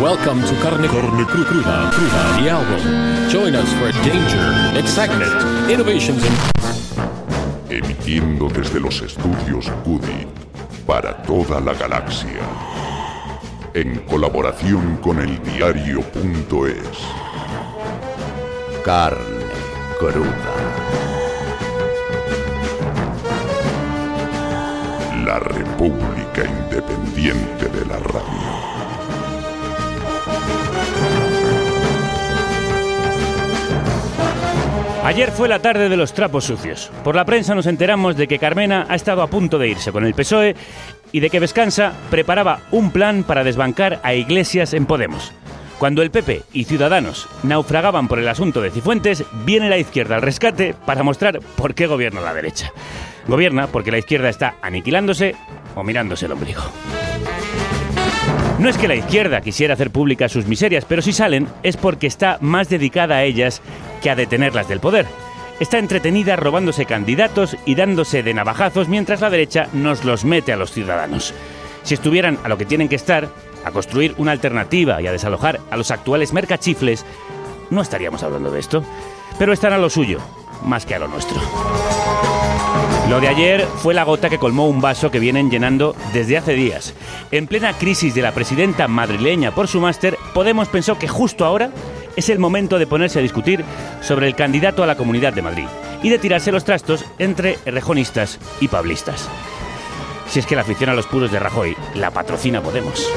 Welcome to Carne, Carne Cru- Cruda, Cruda, the album. Join us for danger, excitement, innovations, and emitiendo desde los estudios Cudi para toda la galaxia, en colaboración con el diario.es. Carne cruda. La República Independiente de la Radio. Ayer fue la tarde de los trapos sucios. Por la prensa nos enteramos de que Carmena ha estado a punto de irse con el PSOE y de que Vescansa preparaba un plan para desbancar a Iglesias en Podemos. Cuando el PP y Ciudadanos naufragaban por el asunto de Cifuentes, viene la izquierda al rescate para mostrar por qué gobierna la derecha. Gobierna porque la izquierda está aniquilándose o mirándose el ombligo. No es que la izquierda quisiera hacer públicas sus miserias, pero si salen es porque está más dedicada a ellas que a detenerlas del poder. Está entretenida robándose candidatos y dándose de navajazos mientras la derecha nos los mete a los ciudadanos. Si estuvieran a lo que tienen que estar, a construir una alternativa y a desalojar a los actuales mercachifles, no estaríamos hablando de esto. Pero están a lo suyo, más que a lo nuestro. Lo de ayer fue la gota que colmó un vaso que vienen llenando desde hace días. En plena crisis de la presidenta madrileña por su máster, Podemos pensó que justo ahora es el momento de ponerse a discutir sobre el candidato a la Comunidad de Madrid y de tirarse los trastos entre rejonistas y pablistas. Si es que la afición a los puros de Rajoy la patrocina Podemos.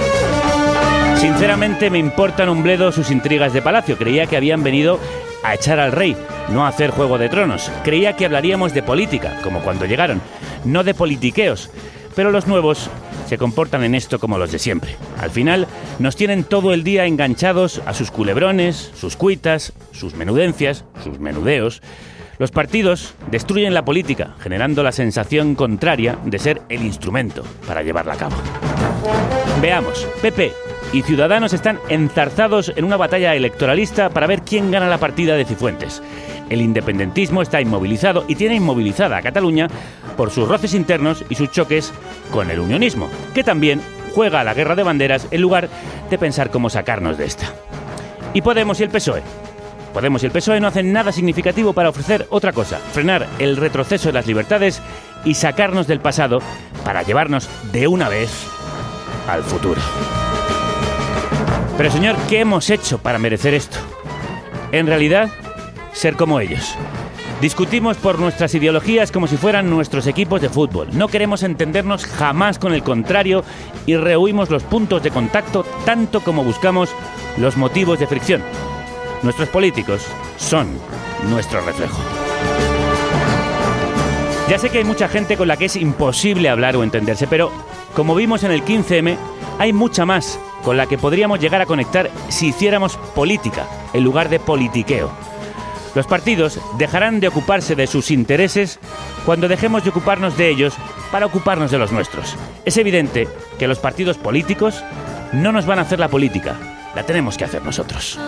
Sinceramente me importan un bledo sus intrigas de palacio. Creía que habían venido a echar al rey, no a hacer juego de tronos. Creía que hablaríamos de política, como cuando llegaron, no de politiqueos. Pero los nuevos se comportan en esto como los de siempre. Al final nos tienen todo el día enganchados a sus culebrones, sus cuitas, sus menudencias, sus menudeos. Los partidos destruyen la política, generando la sensación contraria de ser el instrumento para llevarla a cabo. Veamos, PP y Ciudadanos están enzarzados en una batalla electoralista para ver quién gana la partida de Cifuentes. El independentismo está inmovilizado y tiene inmovilizada a Cataluña por sus roces internos y sus choques con el unionismo, que también juega a la guerra de banderas en lugar de pensar cómo sacarnos de esta. Y Podemos y el PSOE. Podemos y el PSOE no hacen nada significativo para ofrecer otra cosa, frenar el retroceso de las libertades y sacarnos del pasado para llevarnos de una vez al futuro. Pero señor, ¿qué hemos hecho para merecer esto? En realidad, ser como ellos. Discutimos por nuestras ideologías como si fueran nuestros equipos de fútbol. No queremos entendernos jamás con el contrario y rehuimos los puntos de contacto tanto como buscamos los motivos de fricción. Nuestros políticos son nuestro reflejo. Ya sé que hay mucha gente con la que es imposible hablar o entenderse, pero como vimos en el 15M, hay mucha más con la que podríamos llegar a conectar si hiciéramos política en lugar de politiqueo. Los partidos dejarán de ocuparse de sus intereses cuando dejemos de ocuparnos de ellos para ocuparnos de los nuestros. Es evidente que los partidos políticos no nos van a hacer la política, la tenemos que hacer nosotros.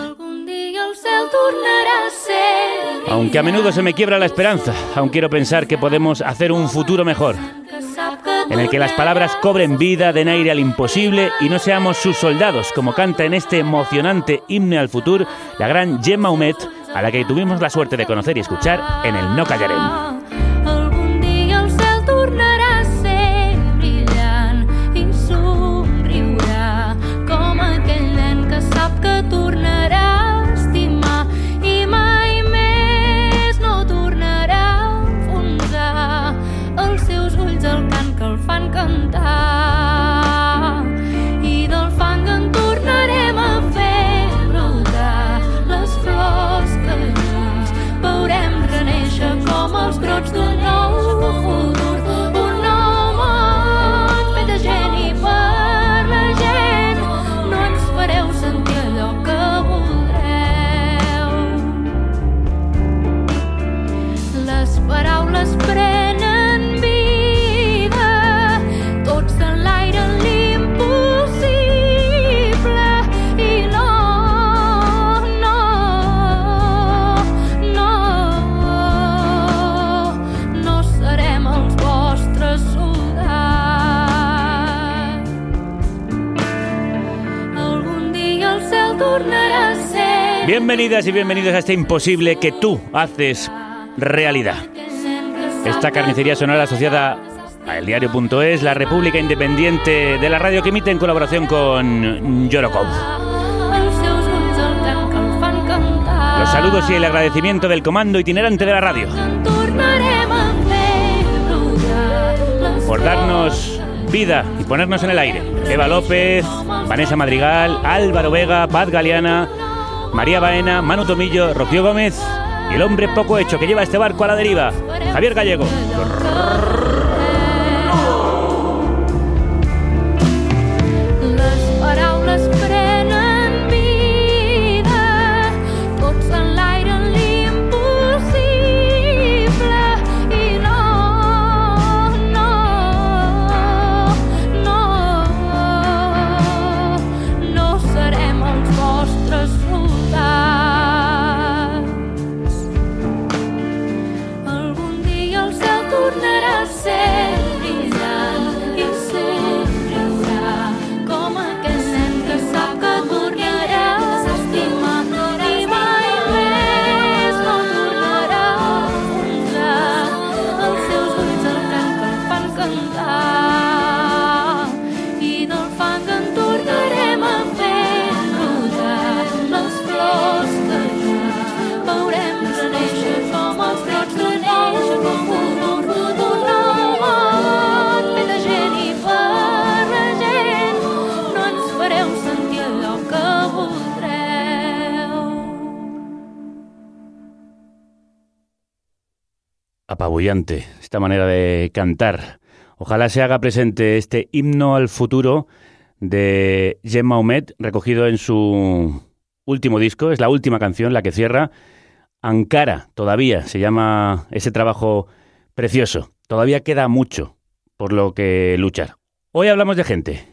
Aunque a menudo se me quiebra la esperanza, aún quiero pensar que podemos hacer un futuro mejor, en el que las palabras cobren vida, den aire al imposible y no seamos sus soldados, como canta en este emocionante himno al futuro la gran Gemma Humet, a la que tuvimos la suerte de conocer y escuchar en el No Callarem. Bienvenidas y bienvenidos a este imposible que tú haces realidad. Esta carnicería sonora asociada a eldiario.es, la República Independiente de la radio que emite en colaboración con cantar. Los saludos y el agradecimiento del comando itinerante de la radio por darnos vida y ponernos en el aire. Eva López, Vanessa Madrigal, Álvaro Vega, Paz Galeana, María Baena, Manu Tomillo, Rocío Gómez y el hombre poco hecho que lleva este barco a la deriva, Javier Gallego. Apabullante esta manera de cantar. Ojalá se haga presente este himno al futuro de Gemma Humet, recogido en su último disco. Es la última canción, la que cierra. Ankara, todavía se llama ese trabajo precioso. Todavía queda mucho por lo que luchar. Hoy hablamos de gente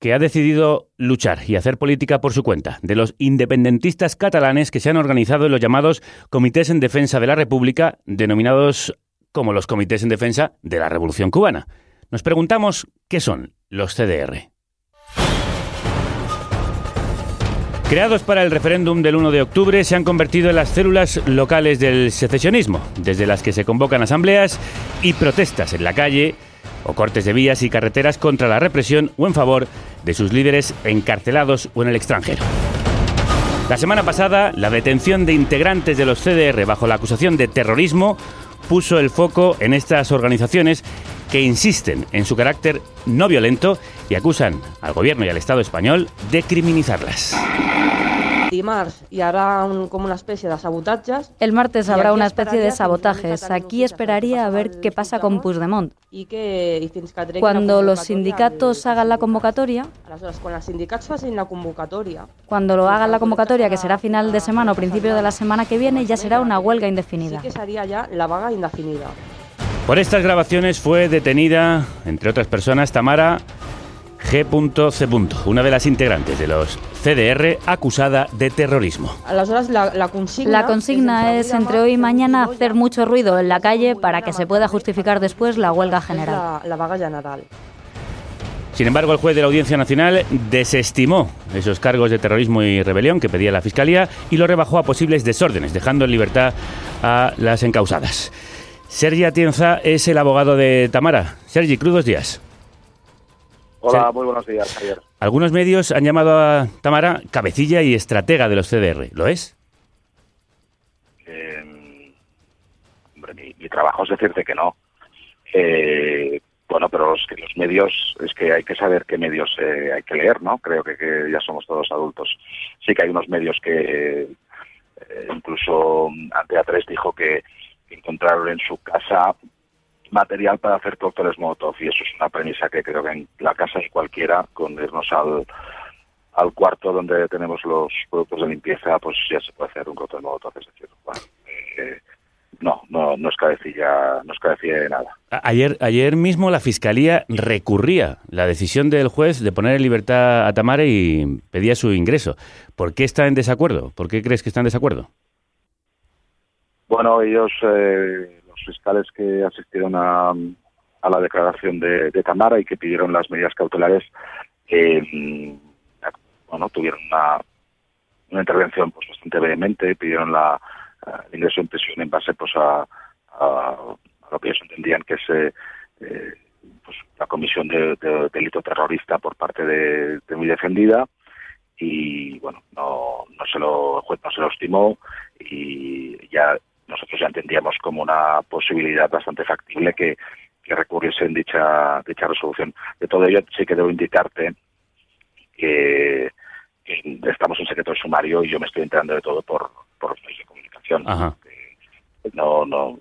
que ha decidido luchar y hacer política por su cuenta, de los independentistas catalanes que se han organizado en los llamados Comités en Defensa de la República, denominados como los Comités en Defensa de la Revolución Cubana. Nos preguntamos qué son los CDR. Creados para el referéndum del 1 de octubre, se han convertido en las células locales del secesionismo, desde las que se convocan asambleas y protestas en la calle o cortes de vías y carreteras contra la represión o en favor de sus líderes encarcelados o en el extranjero. La semana pasada, la detención de integrantes de los CDR bajo la acusación de terrorismo puso el foco en estas organizaciones que insisten en su carácter no violento y acusan al gobierno y al Estado español de criminalizarlas. Un, com una especie de sabotatges El martes habrá una especie de sabotajes. Aquí esperaría a ver qué pasa con Puigdemont. i que i fins que Cuando los sindicatos hagan la convocatoria, quan els sindicats facin la convocatòria, cuando lo hagan la convocatoria, que será final de semana o principio de la semana que viene, ya será una huelga sí indefinida. que seria ja la vaga indefinida. Por estas grabaciones fue detenida, entre otras personas, Tamara G.C. una de las integrantes de los CDR acusada de terrorismo. Aleshores, la, la consigna... La consigna es entre hoy y mañana hacer mucho ruido en la calle para que se pueda justificar después la huelga general. La, la vaga general. Sin embargo, el juez de la Audiencia Nacional desestimó esos cargos de terrorismo y rebelión que pedía la Fiscalía y lo rebajó a posibles desórdenes, dejando en libertad a las encausadas. Sergi Atienza es el abogado de Tamara. Sergi, crudos días. Hola, Sí. muy buenos días, Javier. Algunos medios han llamado a Tamara cabecilla y estratega de los CDR. ¿Lo es? Eh, hombre, mi, mi trabajo es decirte que no. Eh, bueno, pero los, los medios, es que hay que saber qué medios eh, hay que leer, ¿no? Creo que, que ya somos todos adultos. Sí que hay unos medios que, eh, incluso Antea 3 dijo que encontraron en su casa material para hacer cócteles Molotov y eso es una premisa que creo que en la casa de cualquiera, con irnos al, al cuarto donde tenemos los productos de limpieza, pues ya se puede hacer un cóctel Molotov, es decir, bueno, eh, no, no, no es cabecilla, no es cabecilla de nada. Ayer, ayer mismo la Fiscalía recurría la decisión del juez de poner en libertad a Tamara y pedía su ingreso. ¿Por qué está en desacuerdo? ¿Por qué crees que está en desacuerdo? Bueno, ellos, eh, fiscales que asistieron a, a la declaración de, Tamara y que pidieron las medidas cautelares, eh, bueno, tuvieron una, una intervención pues bastante vehemente, pidieron la, el ingreso en prisión en base pues a, a- lo que ellos entendían que es eh, eh, pues, la comisión de, de delito terrorista por parte de, mi defendida. Y bueno no no se lo juez no se lo estimó y ya nosotros ya entendíamos como una posibilidad bastante factible que, que recurriesen dicha dicha resolución de todo ello sí que debo indicarte que, que estamos en secreto de sumario y yo me estoy enterando de todo por por los medios de comunicación Ajá. no no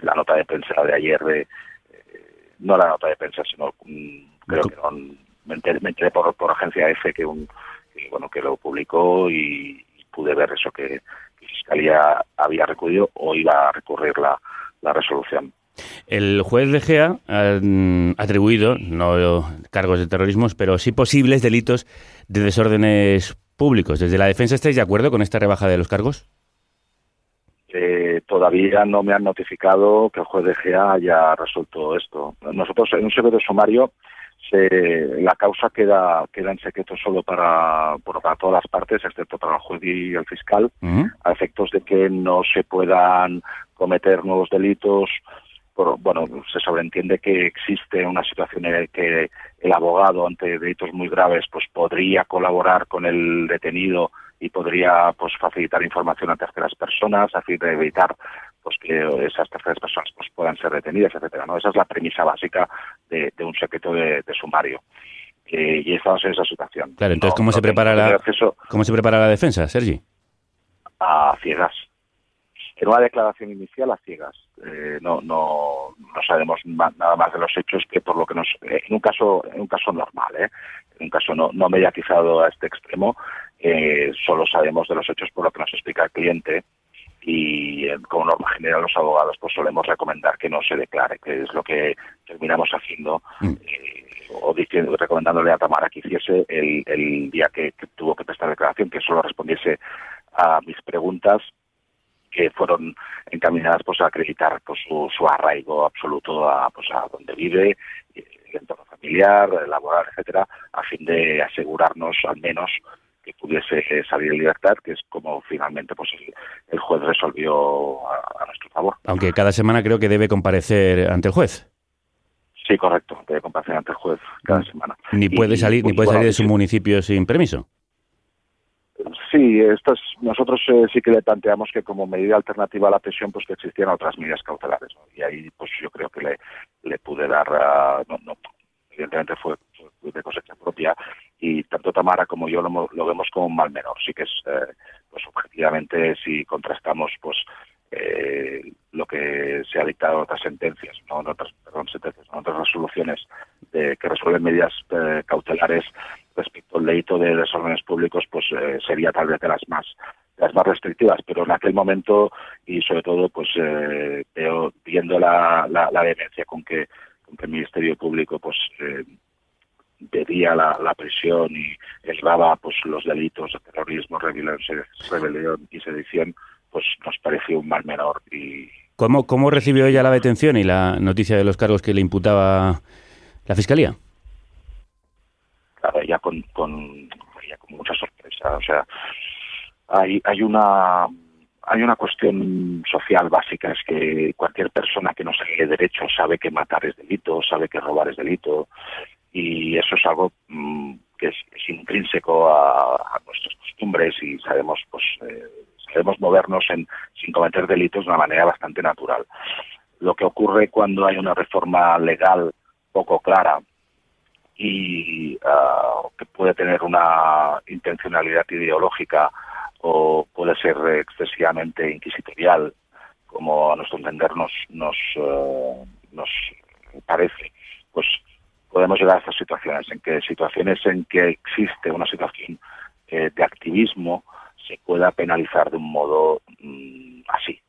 la nota de prensa de ayer de eh, no la nota de prensa sino mm, creo que no, me enteré, me enteré por, por agencia F que un que, bueno que lo publicó y, y pude ver eso que fiscalía había recurrido o iba a recurrir la, la resolución El juez de Gea ha mm, atribuido, no cargos de terrorismo, pero sí posibles delitos de desórdenes públicos. ¿Desde la defensa estáis de acuerdo con esta rebaja de los cargos? Eh, todavía no me han notificado que el juez de GA haya resuelto esto. Nosotros en un secreto sumario se- la causa queda queda en secreto solo para, bueno, para todas las partes, excepto para el juez y el fiscal, a efectos de que no se puedan cometer nuevos delitos. Por- bueno, se sobreentiende que existe una situación en la que el abogado ante delitos muy graves pues podría colaborar con el detenido y podría pues facilitar información a terceras personas a fin de evitar pues que esas terceras personas pues puedan ser detenidas etcétera no esa es la premisa básica de, de un secreto de, de sumario Eh, y estamos en esa situación Claro, entonces, No- ¿cómo, no se prepara la, acceso ¿cómo se prepara la defensa, Sergi? a ciegas. En una declaración inicial a ciegas. Eh, no, no, no sabemos nada más de los hechos que por lo que nos. eh, en un caso, en un caso normal, ¿eh? en un caso no, no mediatizado a este extremo, eh, solo sabemos de los hechos por lo que nos explica el cliente y eh, como norma general los abogados pues solemos recomendar que no se declare, que es lo que terminamos haciendo eh, o diciendo, recomendándole a Tamara que hiciese el, el día que, que tuvo que prestar declaración, que solo respondiese a mis preguntas que fueron encaminadas pues a acreditar pues su, su arraigo absoluto a pues a donde vive eh, el entorno familiar laboral etcétera a fin de asegurarnos al menos que pudiese eh, salir en libertad que es como finalmente pues el, el juez resolvió a, a nuestro favor Aunque cada semana creo que debe comparecer ante el juez. sí correcto debe comparecer ante el juez cada semana Ni Y- puede salir, ni pues, puede bueno, salir de su municipio sin permiso. Sí, esto es- nosotros eh, sí que le planteamos que como medida alternativa a la prisión, pues que existieran otras medidas cautelares. ¿no? Y ahí, pues yo creo que le, le pude dar, ah, no, no, evidentemente fue, de cosecha propia y tanto Tamara como yo lo, lo vemos como un mal menor. Sí que es, eh, pues objetivamente, si contrastamos, pues eh, lo que se ha dictado en otras sentencias, no en otras, perdón, sentencias, en otras resoluciones de, que resuelven medidas eh, cautelares respecto al delito de desórdenes públicos, pues eh, sería tal vez de las más las más restrictivas, pero en aquel momento y sobre todo pues eh, viendo la, la, la vehemencia con que, que el Ministerio Público pues eh, pedía la, la prisión y elevaba pues los delitos de terrorismo, rebelión y sedición, pues nos pareció un mal menor y ¿Cómo, ¿Cómo recibió ella la detención y la noticia de los cargos que le imputaba la Fiscalía? claro, ella con, con, ella con mucha sorpresa. O sea, hay, hay una hay una cuestión social básica, es que cualquier persona que no se lee derecho sabe que matar es delito, sabe que robar es delito, y eso es algo mm, que es, intrínseco a, nuestras costumbres y sabemos pues eh, sabemos movernos en, sin cometer delitos de una manera bastante natural. Lo que ocurre cuando hay una reforma legal poco clara y ah, que puede tener una intencionalidad ideológica o puede ser excesivamente inquisitorial, como a nuestro entender nos, nos, eh, nos parece, pues podemos llegar a estas situaciones, en que situaciones en que existe una situación eh, de activismo se pueda penalizar de un modo mm, así.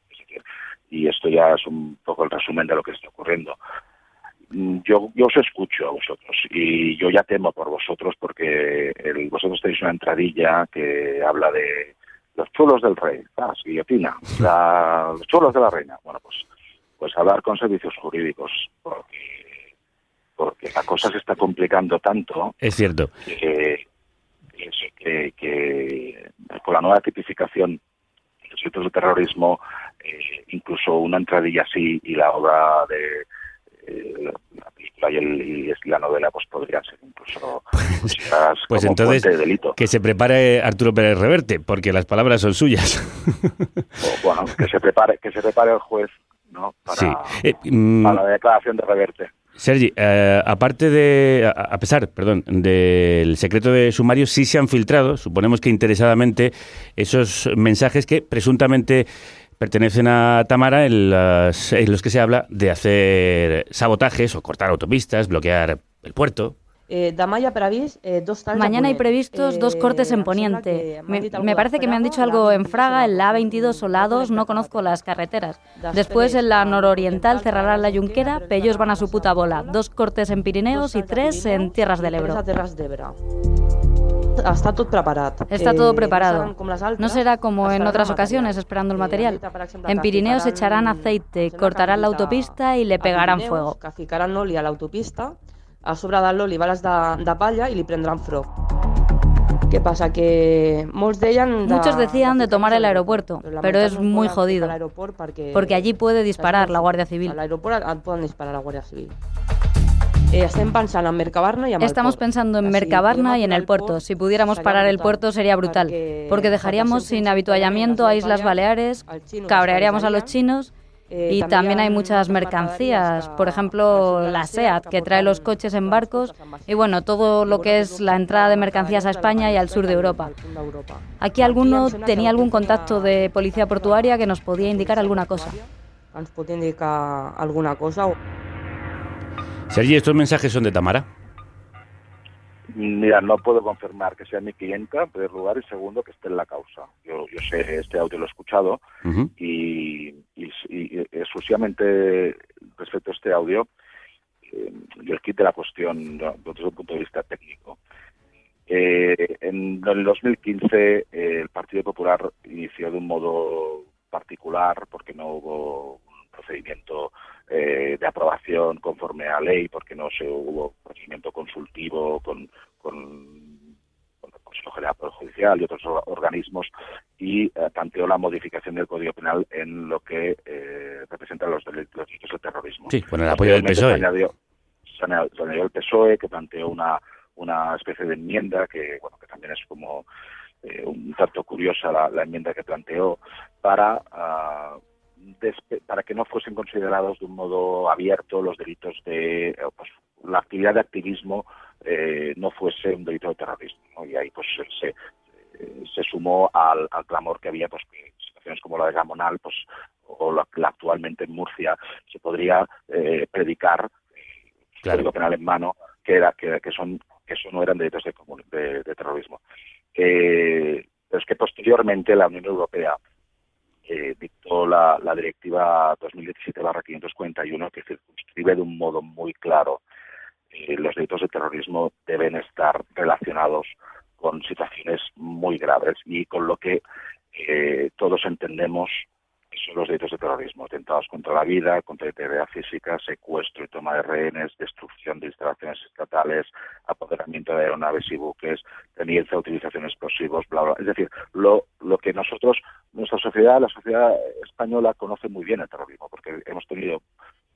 Y esto ya es un poco el resumen de lo que está ocurriendo. Mm, Yo, yo os escucho a vosotros y yo ya temo por vosotros porque el- vosotros tenéis una entradilla que habla de los chulos del rey, ah, guillotina, la- los chulos de la reina. Bueno, pues, pues hablar con servicios jurídicos porque, porque la cosa se está complicando tanto Es cierto. que, que, que- con la nueva tipificación de los delitos de terrorismo, eh, incluso una entradilla así y la obra de eh, la película y, el, y es- la novela pues podrían ser incluso Pues como entonces, de delito. que se prepare Arturo Pérez Reverte, porque las palabras son suyas. O, bueno, que se prepare, que se prepare el juez, ¿no? Para, Sí. Eh, mm, para la declaración de reverte. Sergi, eh, aparte de, a, a pesar, perdón, del secreto de sumario, sí se han filtrado, suponemos que interesadamente, esos mensajes que presuntamente pertenecen a Tamara en, las- en los que se habla de hacer sabotajes o cortar autopistas, bloquear el puerto. Eh, ha previst eh, dos Mañana hay previstos dos Eh, cortes en Poniente. Me, me parece que me han dicho algo en Fraga, en la A22 o la A2, no conozco las carreteras. Después en la nororiental cerrarán la Junquera, ellos van a su puta bola. Dos cortes en Pirineos y tres en Tierras del Ebro. d'Ebre. Està tot preparat. Está Eh, todo no preparado. No será como en otras ocasiones esperando el material. En Pirineos echarán aceite, cortarán la autopista y le pegarán fuego. Que ficaran l'oli a l'autopista, a sobre de l'oli bales de, de palla i li prendran froc. Què passa? Que Muchos decían de tomar el aeropuerto, pero es muy jodido. Porque allí puede disparar la Guardia Civil. l'aeroport et poden disparar la Guàrdia Civil. Eh, estem pensant en Mercabarna en Estamos pensando en Mercabarna y en el puerto. Si pudiéramos parar el puerto sería brutal, porque dejaríamos sin habituallamiento a Islas Baleares, cabrearíamos a los chinos Eh, y también hay ha muchas mercancías, por ejemplo la SEAT, que trae los coches en barcos y bueno, todo lo que es la entrada de mercancías a España y al sur de Europa. Aquí alguno tenía algún contacto de policía portuaria que nos podía indicar alguna cosa. Ens alguna cosa Sergi, estos mensajes son de Tamara. Mira, no puedo confirmar que sea mi clienta, en primer lugar, y segundo, que esté en la causa. Yo, yo sé, este audio lo he escuchado Ujú. y, y- y exclusivamente respecto a este audio, eh, y el kit de la cuestión ¿no? desde un punto de vista técnico. Eh, en el 2015 eh, el Partido Popular inició de un modo particular porque no hubo un procedimiento eh, de aprobación conforme a ley, porque no se hubo procedimiento consultivo con, con, con el Consejo General del Judicial y otros or- organismos y eh, planteó la modificación del Código Penal en lo que eh, representa los delitos, los delitos de terrorismo. Sí, con el apoyo del PSOE. Se añadió, se añadió- el PSOE, que planteó una, una especie de enmienda que, bueno, que también es como eh, un tanto curiosa la, la enmienda que planteó para despe- para que no fuesen considerados de un modo abierto los delitos de eh, pues, la actividad de activismo eh, no fuese un delito de terrorismo ¿no? y ahí pues se, eh, se sumó al, al clamor que había pues que situaciones como la de Gamonal pues o la, la actualmente en Murcia se podría eh, predicar Claro. código penal en mano que era que, que son que eso no eran delitos de, de, de terrorismo Eh, pero es que posteriormente la Unión Europea eh, dictó la, la directiva 2017-541 que circunscribe de un modo muy claro. Eh, los delitos de terrorismo deben estar relacionados con situaciones muy graves y con lo que eh, todos entendemos son los delitos de terrorismo, atentados contra la vida, contra la integridad física, secuestro y toma de rehenes, destrucción de instalaciones estatales, apoderamiento de aeronaves y buques, teniencia, utilización de explosivos, bla, bla. Es decir, lo, lo que nosotros, nuestra sociedad, la sociedad española conoce muy bien el terrorismo, porque hemos tenido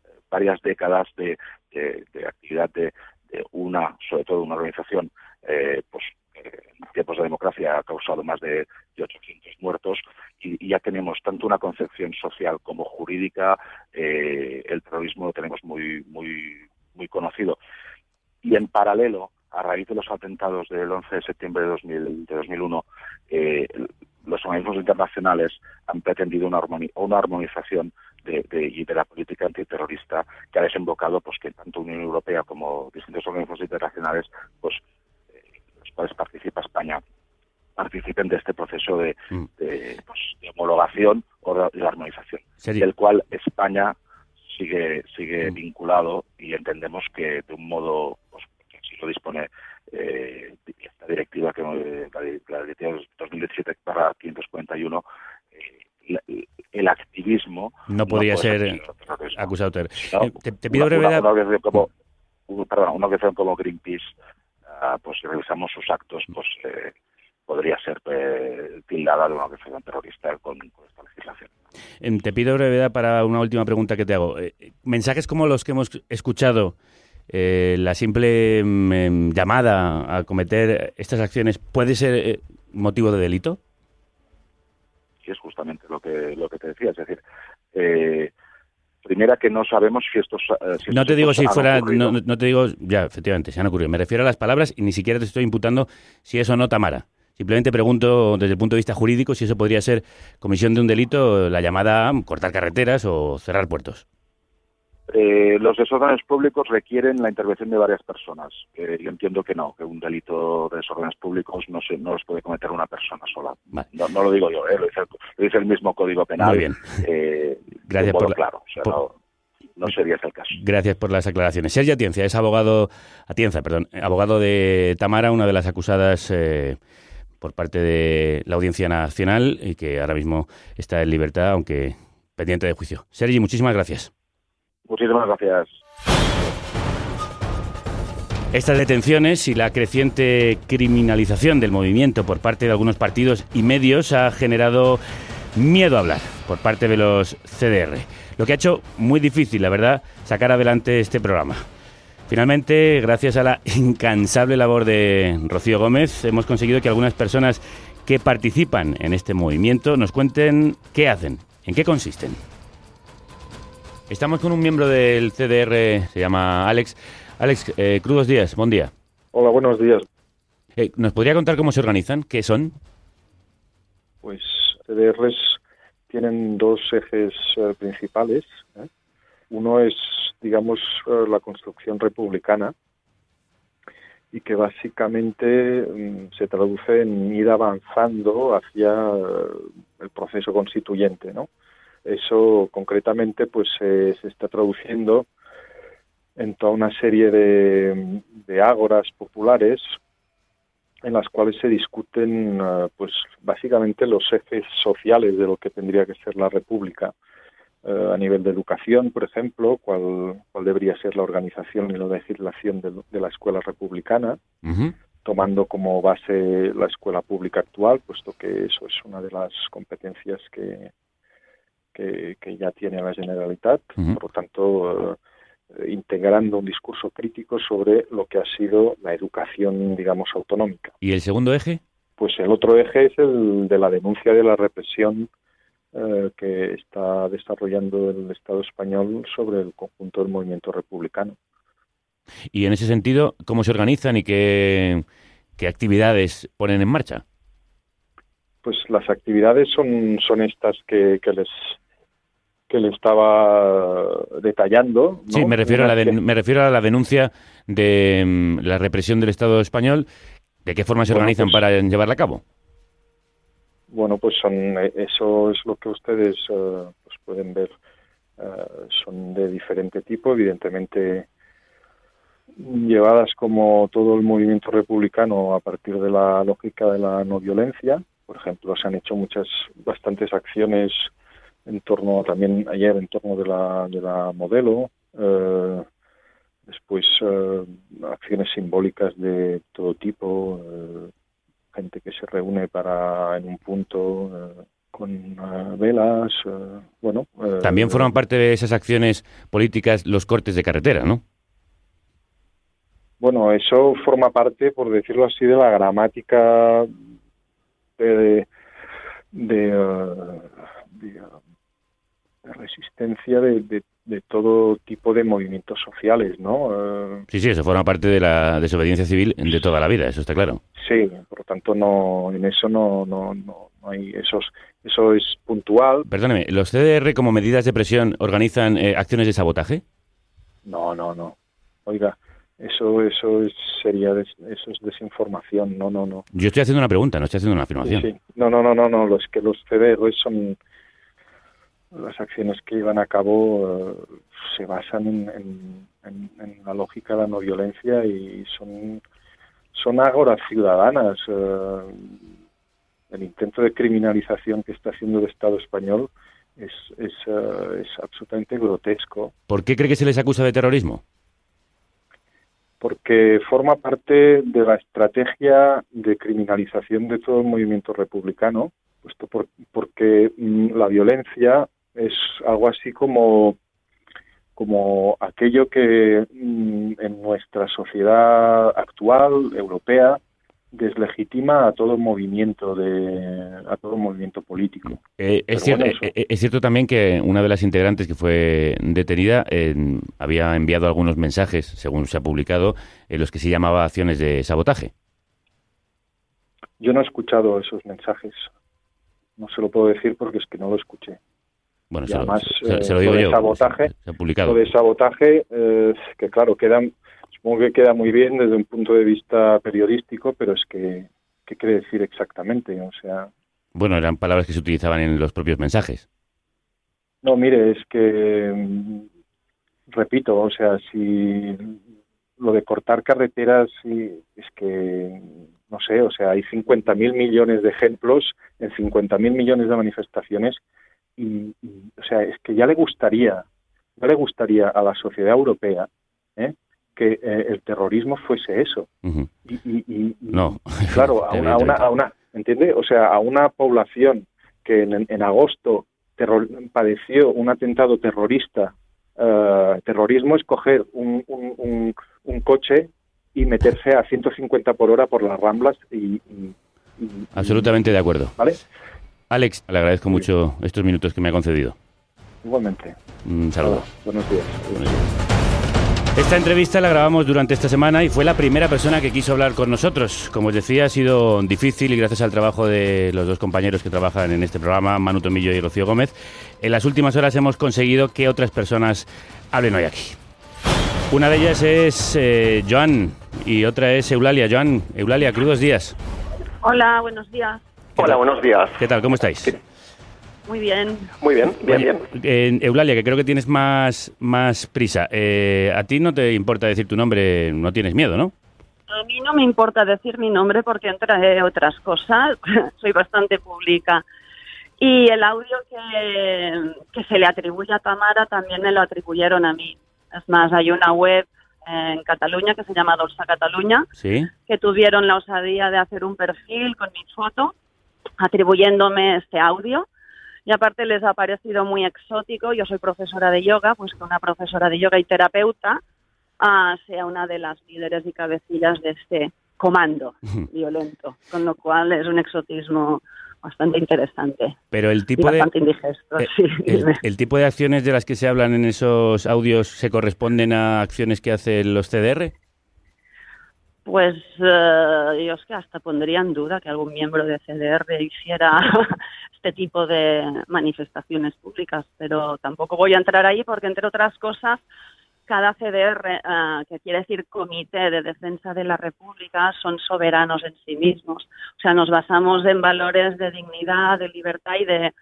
eh, varias décadas de, de- actividad de, de una, sobre todo una organización, eh, pues en tiempos de democracia ha causado más de, de 800 muertos y, ya tenemos tanto una concepción social como jurídica, eh, el terrorismo lo tenemos muy, muy, muy conocido. Y en paralelo, a raíz de los atentados del 11 de septiembre de, 2000 de 2001, eh, los organismos internacionales han pretendido una, una armonización de, de- de la política antiterrorista que ha desembocado pues que tanto Unión Europea como distintos organismos internacionales pues cuales participa España participen de este proceso de, Mm. de, pues, de homologación o de, de armonización Sergi. del cual España sigue sigue Mm. vinculado y entendemos que de un modo pues, que así lo dispone eh, esta directiva que eh, la, la directiva 2017 para 541 eh, el activismo No puede ser acusado. de. ¿no? Eh, te, te pido Una- brevedad. Una, una como, perdón, una como Greenpeace, ah, pues si revisamos sus actos, pues eh, podría ser eh, tildada de una organización terrorista con, con esta legislación. Em, Te pido brevedad para una última pregunta que te hago. Eh, Mensajes como los que hemos escuchado, eh, la simple mm, em, llamada a cometer estas acciones, ¿puede ser motivo de delito? Y es justamente lo que lo que te decía, es decir, primera que no sabemos si estos eh, si No estos te digo si fuera, no, no te digo, ya, efectivamente, se han ocurrido. Me refiero a las palabras y ni siquiera te estoy imputando si es o no Tamara. Simplemente pregunto desde el punto de vista jurídico si eso podría ser comisión de un delito, la llamada a cortar carreteras o cerrar puertos. Eh, los desórdenes públicos requieren la intervención de varias personas. Eh, yo entiendo que no, que un delito de desórdenes públicos no se no los puede cometer una persona sola. No, no lo digo yo, eh, lo, dice, lo dice el mismo Código Penal. Muy bien. Eh, Gracias por la- claro, o sea, por- no, no sería el caso. Gracias por las aclaraciones. Sergio Atienza es abogado, Atienza, perdón, abogado de Tamara, una de las acusadas eh, por parte de la Audiencia Nacional y que ahora mismo está en libertad, aunque pendiente de juicio. Sergi, muchísimas gracias. Muchísimas gracias. Estas detenciones y la creciente criminalización del movimiento por parte de algunos partidos y medios ha generado miedo a hablar por parte de los CDR, lo que ha hecho muy difícil, la verdad, sacar adelante este programa. Finalmente, gracias a la incansable labor de Rocío Gómez, hemos conseguido que algunas personas que participan en este movimiento nos cuenten qué hacen, en qué consisten. Estamos con un miembro del CDR, se llama Alex. Alex, eh, crudos días, buen día. Hola, buenos días. Eh, ¿Nos podría contar cómo se organizan? ¿Qué son? Pues CDRs tienen dos ejes eh, principales. ¿eh? Uno es, digamos, la construcción republicana y que básicamente mm, se traduce en ir avanzando hacia el proceso constituyente, ¿no? Eso concretamente pues eh, se está traduciendo en toda una serie de, de ágoras populares en las cuales se discuten eh, pues básicamente los ejes sociales de lo que tendría que ser la república Eh, a nivel de educación por ejemplo cuál, cuál debería ser la organización y la legislación de, de la escuela republicana tomando como base la escuela pública actual puesto que eso es una de las competencias que que, que ya tiene la Generalitat por lo tanto eh, integrando un discurso crítico sobre lo que ha sido la educación, digamos, autonómica. ¿Y el segundo eje? Pues el otro eje es el de la denuncia de la represión eh, que está desarrollando el Estado español sobre el conjunto del movimiento republicano. Y en ese sentido, ¿cómo se organizan y qué, qué actividades ponen en marcha? Pues las actividades son, son estas que, que les que le estaba detallando. ¿no? Sí, me refiero, a la de- me refiero a la denuncia de mm, la represión del Estado español. ¿De qué forma se Bueno, organizan pues- para llevarla a cabo? Bueno, pues son eh, eso es lo que ustedes eh, pues pueden ver. Eh, son de diferente tipo, evidentemente llevadas como todo el movimiento republicano a partir de la lógica de la no violencia. Por ejemplo, se han hecho muchas, bastantes acciones en torno, también ayer en torno de la, de la modelo. eh, después eh, acciones simbólicas de todo tipo. eh, gente que se reúne para en un punto eh, con eh, velas, bueno. También forman parte de esas acciones políticas los cortes de carretera, ¿no? Bueno, eso forma parte, por decirlo así, de la gramática de, de, de, resistencia de, de- de todo tipo de movimientos sociales, ¿no? Eh, Sí, sí, eso forma parte de la desobediencia civil de toda la vida, eso está claro. Sí, por lo tanto no en eso no no no, no hay esos eso es puntual. Perdóneme, ¿los CDR como medidas de presión organizan eh, acciones de sabotaje? No, no, no. Oiga, eso eso es, sería des- eso es desinformación. No, no, no. Yo estoy haciendo una pregunta, no estoy haciendo una afirmación. sí. No, no, no, no, no. Los que los CDR son las acciones que llevan a cabo eh, se basan en, en- en- en la lógica de la no violencia y son son ágoras ciudadanas. eh, el intento de criminalización que está haciendo el Estado español es, es, eh, es absolutamente grotesco. ¿Por qué cree que se les acusa de terrorismo? porque forma parte de la estrategia de criminalización de todo el movimiento republicano, puesto por- porque mm, la violencia es algo así como como aquello que mm, en nuestra sociedad actual europea deslegitima a todo movimiento de a todo movimiento político. Eh, es, cierto, bueno, eh, es cierto también que una de las integrantes que fue detenida eh, había enviado algunos mensajes, según se ha publicado, en los que se llamaba acciones de sabotaje. Yo no he escuchado esos mensajes. No se lo puedo decir porque es que no lo escuché. Bueno, se, lo- además, se- se lo eh, digo yo. sabotaje, Se ha publicado. Lo de sabotaje, eh, que claro, queda, supongo que queda muy bien desde un punto de vista periodístico, pero es que, ¿qué quiere decir exactamente? O sea, Bueno, eran palabras que se utilizaban en los propios mensajes. no, mire, es que, mm, repito, o sea, si lo de cortar carreteras, es que, no sé, o sea, hay 50.000 millones de ejemplos en 50.000 millones de manifestaciones y, y, o sea, es que ya le gustaría, ya le gustaría a la sociedad europea ¿eh? que eh, el terrorismo fuese eso. Y, y- y- y, No, claro, a una, a una, a una- ¿entiende? O sea, a una población que en, en agosto terror- padeció un atentado terrorista, eh, terrorismo es coger un, un, un- un coche y meterse a 150 por hora por las ramblas y- Absolutamente de acuerdo. ¿vale? Alex, le agradezco mucho estos minutos que me ha concedido. Igualmente. Un saludo. Buenos días. Esta entrevista la grabamos durante esta semana y fue la primera persona que quiso hablar con nosotros. Como os decía, ha sido difícil y gracias al trabajo de los dos compañeros que trabajan en este programa, Manu Tomillo y Rocío Gómez, en las últimas horas hemos conseguido que otras personas hablen hoy aquí. Una de ellas es eh, Joan y otra es Eulalia. Joan, Eulalia, crudos días. Hola, buenos días. Hola, buenos días. ¿Qué tal? ¿Cómo estáis? Muy bien. Muy bien, bien, Oye, bien. eh, Eulalia, que creo que tienes más, más prisa. Eh, a ti no te importa decir tu nombre, no tienes miedo, ¿no? A mí no me importa decir mi nombre porque entre otras cosas soy bastante pública. Y el audio que, que se le atribuye a Tamara también me lo atribuyeron a mí. Es más, hay una web en Cataluña que se llama Dolsa Cataluña Sí. que tuvieron la osadía de hacer un perfil con mi foto atribuyéndome este audio. Y aparte les ha parecido muy exótico, yo soy profesora de yoga, pues que una profesora de yoga y terapeuta ah, sea una de las líderes y cabecillas de este comando violento, con lo cual es un exotismo bastante interesante Pero el tipo de... indigesto. eh, sí. el, el tipo de acciones de las que se hablan en esos audios se corresponden a acciones que hacen los CDR? Pues eh, yo es que hasta pondría en duda que algún miembro de CDR hiciera este tipo de manifestaciones públicas, pero tampoco voy a entrar ahí porque, entre otras cosas, cada CDR, eh, que quiere decir Comité de Defensa de la República, son soberanos en sí mismos. O sea, nos basamos en valores de dignidad, de libertad y de,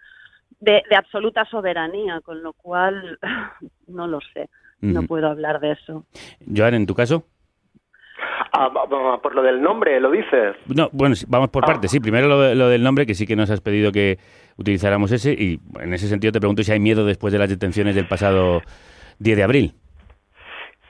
de, de absoluta soberanía, con lo cual no lo sé, no puedo hablar de eso. Joan, ¿en tu caso? Ah, por lo del nombre, ¿lo dices? No, bueno, vamos por partes. Sí, primero lo, lo del nombre, que sí que nos has pedido que utilizáramos ese. Y en ese sentido te pregunto si hay miedo después de las detenciones del pasado 10 de abril.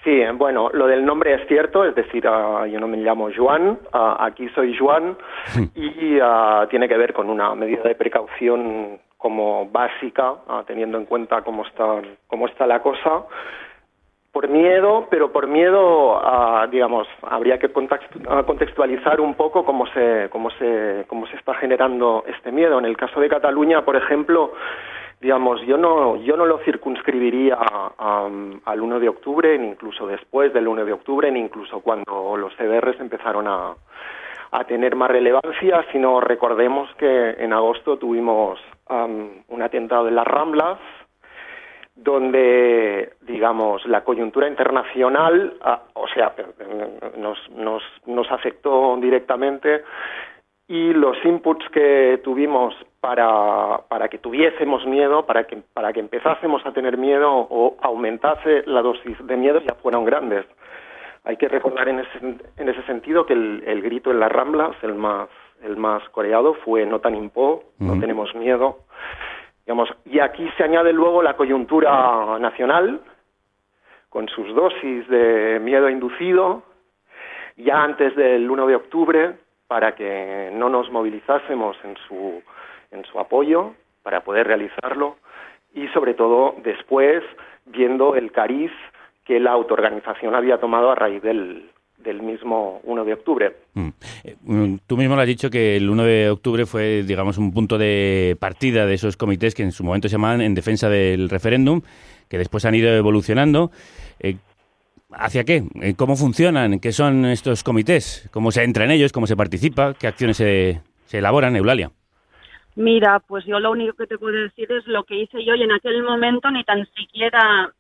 Sí, bueno, lo del nombre es cierto, es decir, ah, yo no me llamo Joan, ah, aquí soy Joan y ah, tiene que ver con una medida de precaución como básica, ah, teniendo en cuenta cómo está, cómo está la cosa. Por miedo, pero por miedo, ah, digamos, habría que context- contextualizar un poco cómo se, cómo, se, cómo se está generando este miedo. En el caso de Cataluña, por ejemplo, digamos, yo no, yo no lo circunscribiría am, al 1 de octubre, ni incluso después del 1 de octubre, ni incluso cuando los CDRs empezaron a, a tener más relevancia, sino recordemos que en agosto tuvimos am, un atentado en las Ramblas, donde, digamos, la coyuntura internacional, ah, o sea, nos, nos, nos afectó directamente y los inputs que tuvimos para, para que tuviésemos miedo, para que, para que empezásemos a tener miedo o aumentase la dosis de miedo ya fueron grandes. Hay que recordar en ese, en ese sentido que el, el grito en las Ramblas, el más, el más coreado, fue no tan impo, no tenemos miedo. Digamos, y aquí se añade luego la coyuntura nacional, con sus dosis de miedo inducido, ya antes del 1 de octubre para que no nos movilizásemos en su, en su apoyo para poder realizarlo y sobre todo después viendo el cariz que la autoorganización había tomado a raíz del, del mismo 1 de octubre. Mm. Eh, mm, Tú mismo lo has dicho que el 1 de octubre fue, digamos, un punto de partida de esos comités que en su momento se llamaban en defensa del referéndum, que después han ido evolucionando. Eh, ¿Hacia qué? Eh, ¿Cómo funcionan? ¿Qué son estos comités? ¿Cómo se entra en ellos? ¿Cómo se participa? ¿Qué acciones se, se elaboran, Eulalia? Mira, pues yo lo único que te puedo decir es lo que hice yo y en aquel momento ni tan siquiera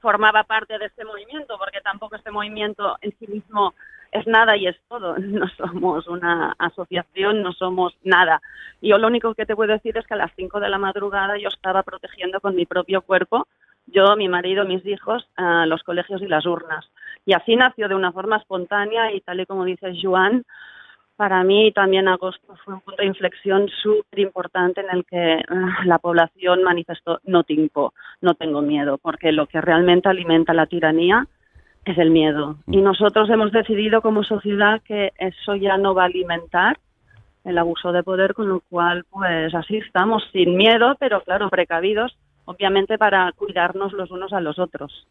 formaba parte de este movimiento, porque tampoco este movimiento en sí mismo es nada y es todo. No somos una asociación, no somos nada. Yo lo único que te puedo decir es que a las 5 de la madrugada yo estaba protegiendo con mi propio cuerpo, yo, mi marido, mis hijos, los colegios y las urnas. Y así nació de una forma espontánea y tal y como dice Joan, para mí también agosto fue un punto de inflexión súper importante en el que ah, la población manifestó no tengo, no tengo miedo, porque lo que realmente alimenta la tiranía es el miedo. Y nosotros hemos decidido como sociedad que eso ya no va a alimentar el abuso de poder, con lo cual pues así estamos, sin miedo, pero claro, precavidos, obviamente para cuidarnos los unos a los otros.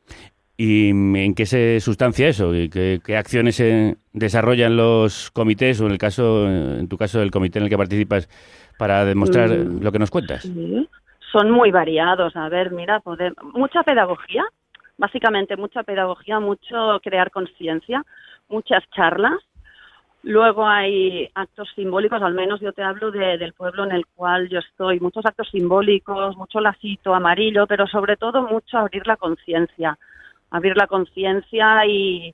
¿Y en qué se sustancia eso? ¿Y qué, qué acciones se desarrollan los comités o en el caso, en tu caso, el comité en el que participas para demostrar Mm, lo que nos cuentas? Son muy variados. A ver, mira, poder, mucha pedagogía, básicamente mucha pedagogía, mucho crear conciencia, muchas charlas. Luego hay actos simbólicos, al menos yo te hablo de- del pueblo en el cual yo estoy, muchos actos simbólicos, mucho lacito amarillo, pero sobre todo mucho abrir la conciencia, abrir la conciencia y,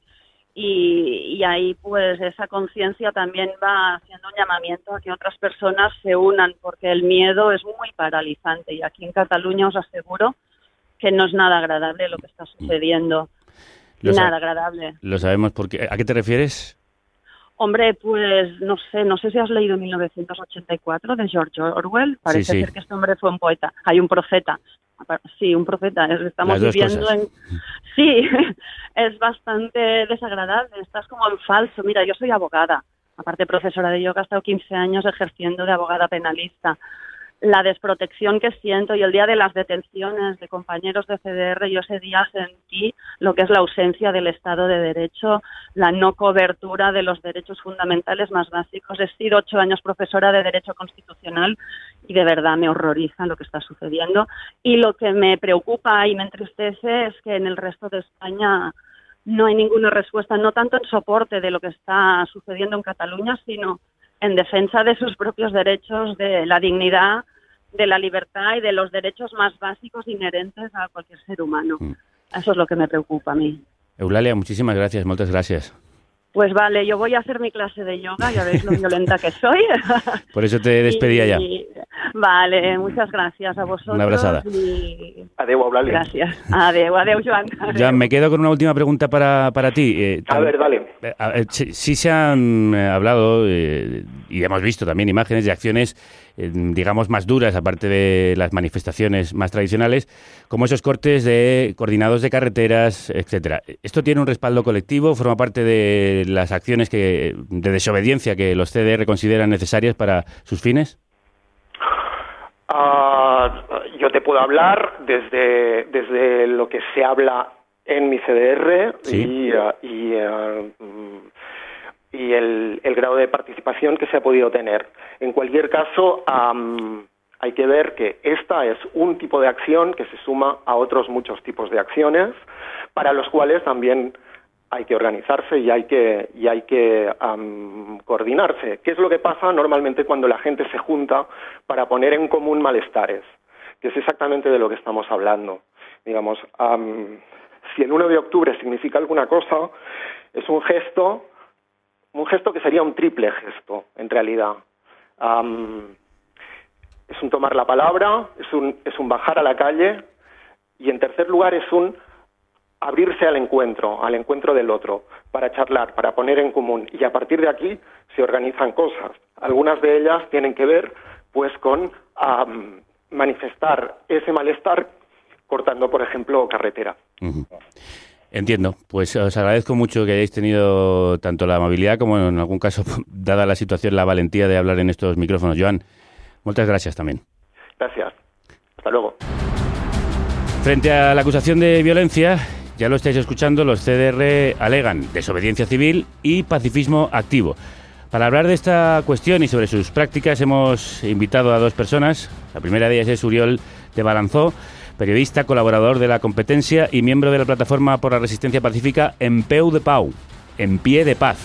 y, y ahí pues esa conciencia también va haciendo un llamamiento a que otras personas se unan porque el miedo es muy paralizante y aquí en Cataluña os aseguro que no es nada agradable lo que está sucediendo. Lo Nada agradable. Lo sabemos porque... ¿A qué te refieres? Hombre, pues no sé, no sé si has leído 1984 de George Orwell. Parece sí. ser que este hombre fue un poeta. Hay un profeta. Sí, un profeta. Es- Estamos viviendo cosas. en. Sí, es bastante desagradable. Estás como en falso. Mira, yo soy abogada. Aparte, profesora de yoga, he estado 15 años ejerciendo de abogada penalista. La desprotección que siento y el día de las detenciones de compañeros de CDR, yo ese día sentí lo que es la ausencia del Estado de Derecho, la no cobertura de los derechos fundamentales más básicos. He sido ocho años profesora de Derecho Constitucional y de verdad me horroriza lo que está sucediendo. Y lo que me preocupa y me entristece es que en el resto de España no hay ninguna respuesta, no tanto en soporte de lo que está sucediendo en Cataluña, sino en defensa de sus propios derechos, de la dignidad, de la libertad y de los derechos más básicos inherentes a cualquier ser humano. Eso es lo que me preocupa a mí. Eulalia, muchísimas gracias, muchas gracias. Pues vale, yo voy a hacer mi clase de yoga, ya veis lo violenta que soy. Por eso te despedía ya. Y- Vale, muchas gracias a vosotros. Una abrazada. y Adeu, Eulalia. Gracias. Adeu, adeu, Joan. Adeu. Ya me quedo con una última pregunta para, para ti. Eh, A ver, dale. Eh, ver, sí, sí se han eh, hablado eh, y hemos visto también imágenes de acciones, eh, digamos, más duras, aparte de las manifestaciones más tradicionales, como esos cortes de coordinados de carreteras, etcétera. ¿Esto tiene un respaldo colectivo? ¿Forma parte de las acciones que, de desobediencia que los CDR consideran necesarias para sus fines? Ah, yo te puedo hablar desde, desde lo que se habla en mi CDR Sí. y, ah, y, ah, mm, y el, grado de participación que se ha podido tener. En cualquier caso, am, hay que ver que esta es un tipo de acción que se suma a otros muchos tipos de acciones para los cuales también hay que organizarse y hay que, y hay que am, coordinarse. ¿Qué es lo que pasa normalmente cuando la gente se junta para poner en común malestares? Que es exactamente de lo que estamos hablando. Digamos, am, si el 1 de octubre significa alguna cosa, es un gesto, un gesto que sería un triple gesto, en realidad. Am, es un tomar la palabra, es un, es un bajar a la calle y en tercer lugar es un abrirse al encuentro, al encuentro del otro, para charlar, para poner en común. Y a partir de aquí se organizan cosas. Algunas de ellas tienen que ver pues con am, manifestar ese malestar cortando, por ejemplo, carretera. Entiendo. Pues os agradezco mucho que hayáis tenido tanto la amabilidad como en algún caso, dada la situación, la valentía de hablar en estos micrófonos. Joan, muchas gracias también. Gracias. Hasta luego. Frente a la acusación de violencia, ya lo estáis escuchando, los CDR alegan desobediencia civil y pacifismo activo. Para hablar de esta cuestión y sobre sus prácticas hemos invitado a dos personas. La primera de ellas es Uriol de Balanzó, periodista, colaborador de la competencia y miembro de la plataforma por la resistencia pacífica En Peu de Pau, En Pie de Paz,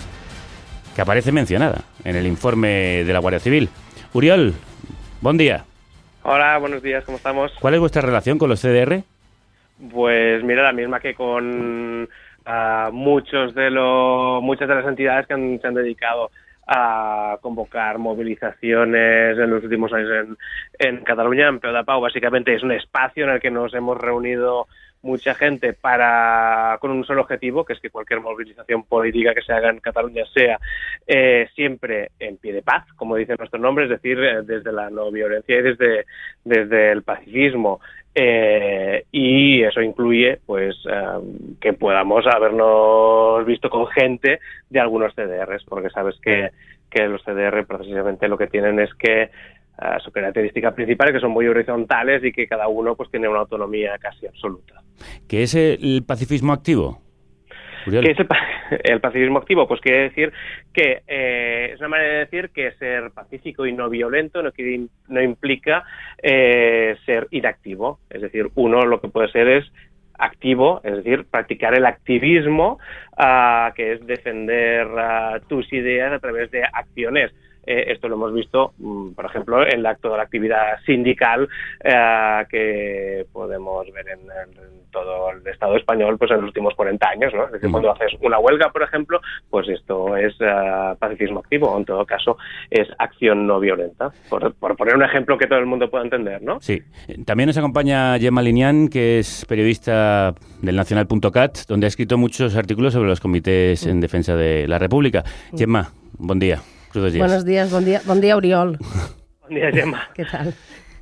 que aparece mencionada en el informe de la Guardia Civil. Uriol, buen día. Hola, buenos días, ¿cómo estamos? ¿Cuál es vuestra relación con los CDR? Pues mira, la misma que con ah, muchos de los, muchas de las entidades que han- se han dedicado a convocar movilizaciones en los últimos años en, en Cataluña, en Peu de Pau. Básicamente es un espacio en el que nos hemos reunido mucha gente para con un solo objetivo, que es que cualquier movilización política que se haga en Cataluña sea eh, siempre en pie de paz, como dice nuestro nombre, es decir, eh, desde la no violencia y desde, desde el pacifismo. Eh, y eso incluye pues eh, que podamos habernos visto con gente de algunos CDRs, porque sabes que, que los CDR precisamente lo que tienen es que ah, su característica principal es que son muy horizontales y que cada uno pues tiene una autonomía casi absoluta. ¿Qué es el pacifismo activo? ¿Qué es el, el pacifismo activo? Pues quiere decir que eh, es una manera de decir que ser pacífico y no violento no, quiere- no implica eh, ser inactivo. Es decir, uno lo que puede ser es activo, es decir, practicar el activismo, ah, que es defender ah, tus ideas a través de acciones. Eh, esto lo hemos visto, mm, por ejemplo, en la, toda la actividad sindical eh, que podemos ver en, en todo el Estado español pues en los últimos 40 años. ¿no? Es decir, cuando haces una huelga, por ejemplo, pues esto es eh, pacifismo activo, o en todo caso es acción no violenta. Por, por poner un ejemplo que todo el mundo pueda entender, ¿no? Sí. También nos acompaña Gemma Linian, que es periodista del Nacional.cat, donde ha escrito muchos artículos sobre los comités en defensa de la República. Gemma, buen día. Crudos días. Buenos días, buen día, buen día Oriol. Buen día, Gemma. ¿Qué tal?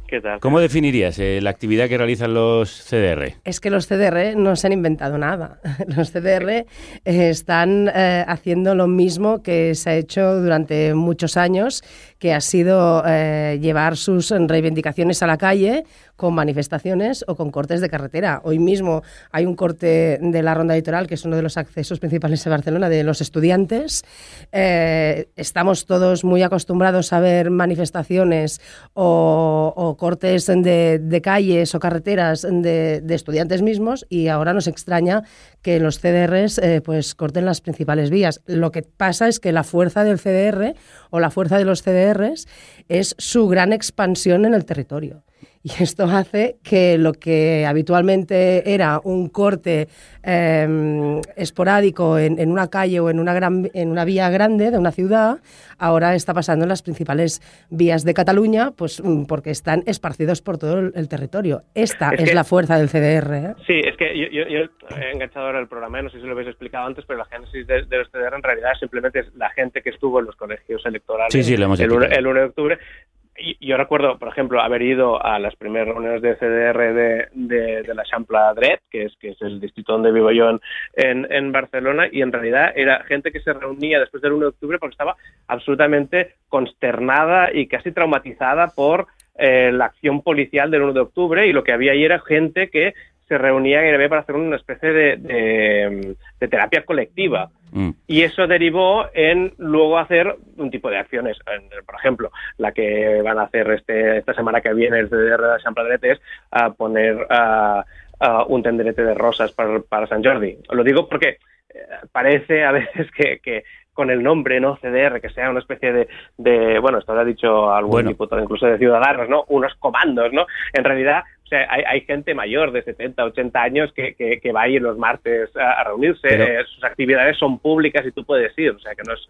¿Qué tal? ¿Cómo definirías eh, la actividad que realizan los CDR? Es que los CDR no se han inventado nada. Los CDR eh, están eh, haciendo lo mismo que se ha hecho durante muchos años, que ha sido eh, llevar sus reivindicaciones a la calle con manifestaciones o con cortes de carretera. Hoy mismo hay un corte de la ronda litoral, que es uno de los accesos principales de Barcelona, de los estudiantes. Eh, estamos todos muy acostumbrados a ver manifestaciones o, cortes de, calles o carreteras de, de estudiantes mismos y ahora nos extraña que los CDRs eh, pues corten las principales vías. Lo que pasa es que la fuerza del CDR o la fuerza de los CDRs es su gran expansión en el territorio. Y esto hace que lo que habitualmente era un corte eh, esporádico en, en, una calle o en una, gran, en una vía grande de una ciudad, ahora está pasando en las principales vías de Cataluña, pues porque están esparcidos por todo el, el territorio. Esta es, Es que- la fuerza del CDR. ¿eh? Sí, es que yo, yo- yo he enganchado ahora el programa, no sé si lo habéis explicado antes, pero la génesis de, de los CDR en realidad simplemente es la gente que estuvo en los colegios electorales Sí, sí, lo hemos el, uno- explicado. el 1 de octubre. Yo recuerdo, por ejemplo, haber ido a las primeras reuniones de CDR de, de, de la Champla Dret, que es, que es el distrito donde vivo yo en Barcelona, y en realidad era gente que se reunía después del 1 de octubre porque estaba absolutamente consternada y casi traumatizada por eh, la acción policial del 1 de octubre, y lo que había ahí era gente que se reunía en Gairebé para hacer una especie de, de- de terapia colectiva. Mm. Y eso derivó en luego hacer un tipo de acciones. Por ejemplo, la que van a hacer este, esta semana que viene el CDR de San Pedrete es a poner ah, ah, un tenderete de rosas para, para San Jordi. Lo digo porque eh, parece a veces que, que con el nombre, ¿no? CDR, que sea una especie de, de bueno, esto lo ha dicho algún Bueno. diputado incluso de Ciudadanos, ¿no? Unos comandos, ¿no? En realidad, o sea, hay, hay gente mayor de 70, 80 años que, que, que va ahí los martes a, a reunirse, Pero- eh, sus actividades son públicas y tú puedes ir, o sea, que no es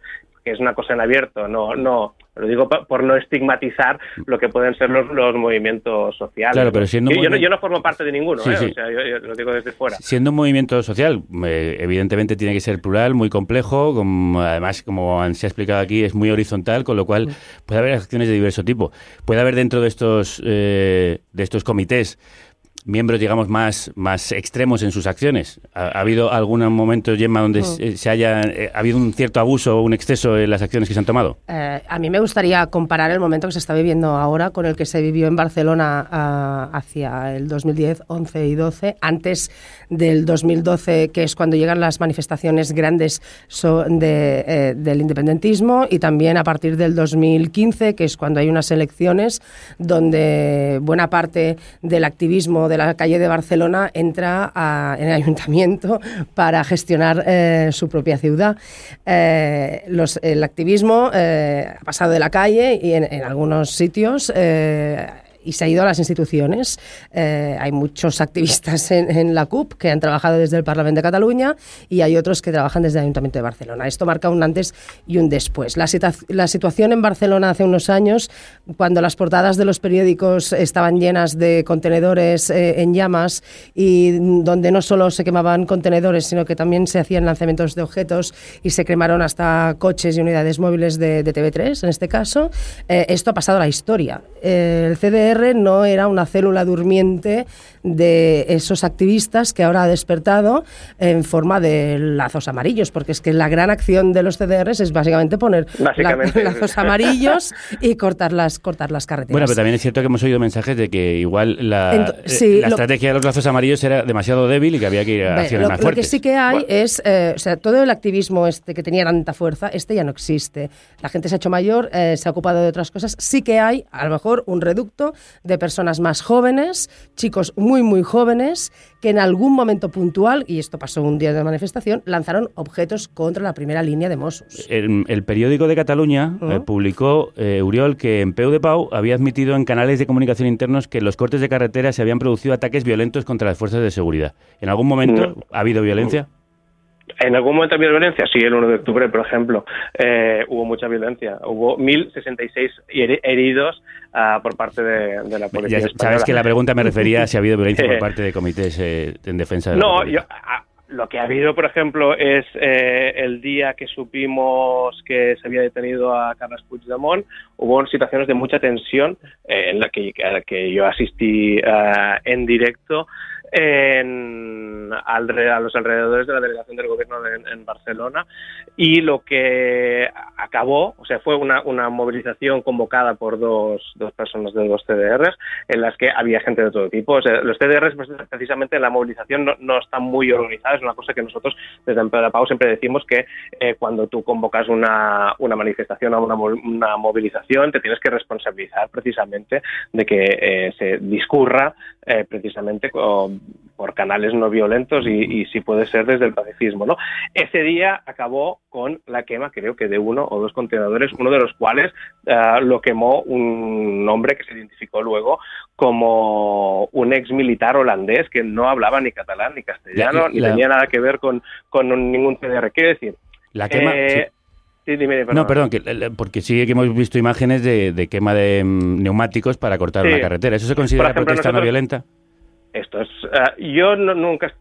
que es una cosa en abierto, no, no, lo digo por no estigmatizar lo que pueden ser los, los movimientos sociales. Claro, pero siendo yo, yo no, movimiento- yo no formo parte de ninguno, Sí, ¿eh? sí. o sea, yo, yo lo digo desde fuera. Siendo un movimiento social, eh, evidentemente tiene que ser plural, muy complejo, como- además, como se ha explicado aquí, es muy horizontal, con lo cual puede haber acciones de diverso tipo. Puede haber dentro de estos, eh, de estos comités miembros, digamos, más, más extremos en sus acciones. ¿Ha, ha habido algún momento, Gemma, donde Mm. se, haya eh, ha habido un cierto abuso o un exceso en las acciones que se han tomado? Eh, a mí me gustaría comparar el momento que se está viviendo ahora con el que se vivió en Barcelona ah, hacia el 2010, 11 y 12, antes del 2012, que es cuando llegan las manifestaciones grandes so- de, eh, del independentismo, y también a partir del 2015, que es cuando hay unas elecciones donde buena parte del activismo de la calle de Barcelona entra en el ayuntamiento para gestionar eh, su propia ciudad. Eh, el activismo eh, ha pasado de la calle y en, algunos sitios y se ha ido a las instituciones. Eh, hay muchos activistas en, en la CUP que han trabajado desde el Parlamento de Cataluña y hay otros que trabajan desde el Ayuntamiento de Barcelona. Esto marca un antes y un después. La, la situación en Barcelona hace unos años, cuando las portadas de los periódicos estaban llenas de contenedores eh, en llamas y donde no solo se quemaban contenedores, sino que también se hacían lanzamientos de objetos y se cremaron hasta coches y unidades móviles de, de TV3, en este caso, eh, esto ha pasado a la historia. Eh, el CDR no era una célula durmiente de esos activistas que ahora ha despertado en forma de lazos amarillos, porque es que la gran acción de los CDRs es básicamente poner la- Básicamente. lazos amarillos y cortar las, cortar las carreteras. Bueno, pero también es cierto que hemos oído mensajes de que igual la, eh, la lo- estrategia de los lazos amarillos era demasiado débil y que había que ir a acciones lo, más lo que fuertes. sí que hay es, eh, o sea, todo el activismo este que tenía tanta fuerza, este ya no existe. La gente se ha hecho mayor, eh, se ha ocupado de otras cosas. Sí que hay, a lo mejor, un reducto de personas más jóvenes, chicos muy, muy jóvenes, que en algún momento puntual, y esto pasó un día de manifestación, lanzaron objetos contra la primera línea de Mossos. El, el periódico de Cataluña eh, Ujú. publicó, eh, Uriol, que en Peu de Pau había admitido en canales de comunicación internos que en los cortes de carretera se habían producido ataques violentos contra las fuerzas de seguridad. ¿En algún momento Mm. ha habido violencia? En algún momento había violencia, sí, el 1 de octubre, por ejemplo, eh, hubo mucha violencia. Hubo 1.066 heri- heridos ah, por parte de, de la policía Ya española. sabes que la pregunta me refería a si ha habido violencia por parte de comités eh, en defensa de la No, yo, a- lo que ha habido, por ejemplo, es eh, el día que supimos que se había detenido a Carles Puigdemont, hubo situaciones de mucha tensión eh, en la que, a la que yo asistí eh, en directo en, alre- a los alrededores de la delegación del gobierno de- en Barcelona y lo que acabó, o sea, fue una, una movilización convocada por dos, dos personas de dos CDRs en las que había gente de todo tipo. O sea, los CDRs pues, precisamente en la movilización no, no están muy organizados, es una cosa que nosotros desde Empleo Pau siempre decimos que eh, cuando tú convocas una, una manifestación o una, una movilización te tienes que responsabilizar precisamente de que eh, se discurra eh, precisamente con- por canales no violentos y, y si puede ser desde el pacifismo. ¿no? Ese día acabó con la quema, creo que de uno o dos contenedores, uno de los cuales eh, lo quemó un hombre que se identificó luego como un ex militar holandés que no hablaba ni catalán ni castellano, La- ni tenía nada que ver con, con ningún CDR. Quiero decir, La quema... eh, sí. sí, dime, No, perdón, que, eh, porque sí que hemos visto imágenes de, de quema de mm, neumáticos para cortar Sí. una carretera. ¿Eso se considera ejemplo, protesta no violenta? Esto es. eh, yo no- nunca,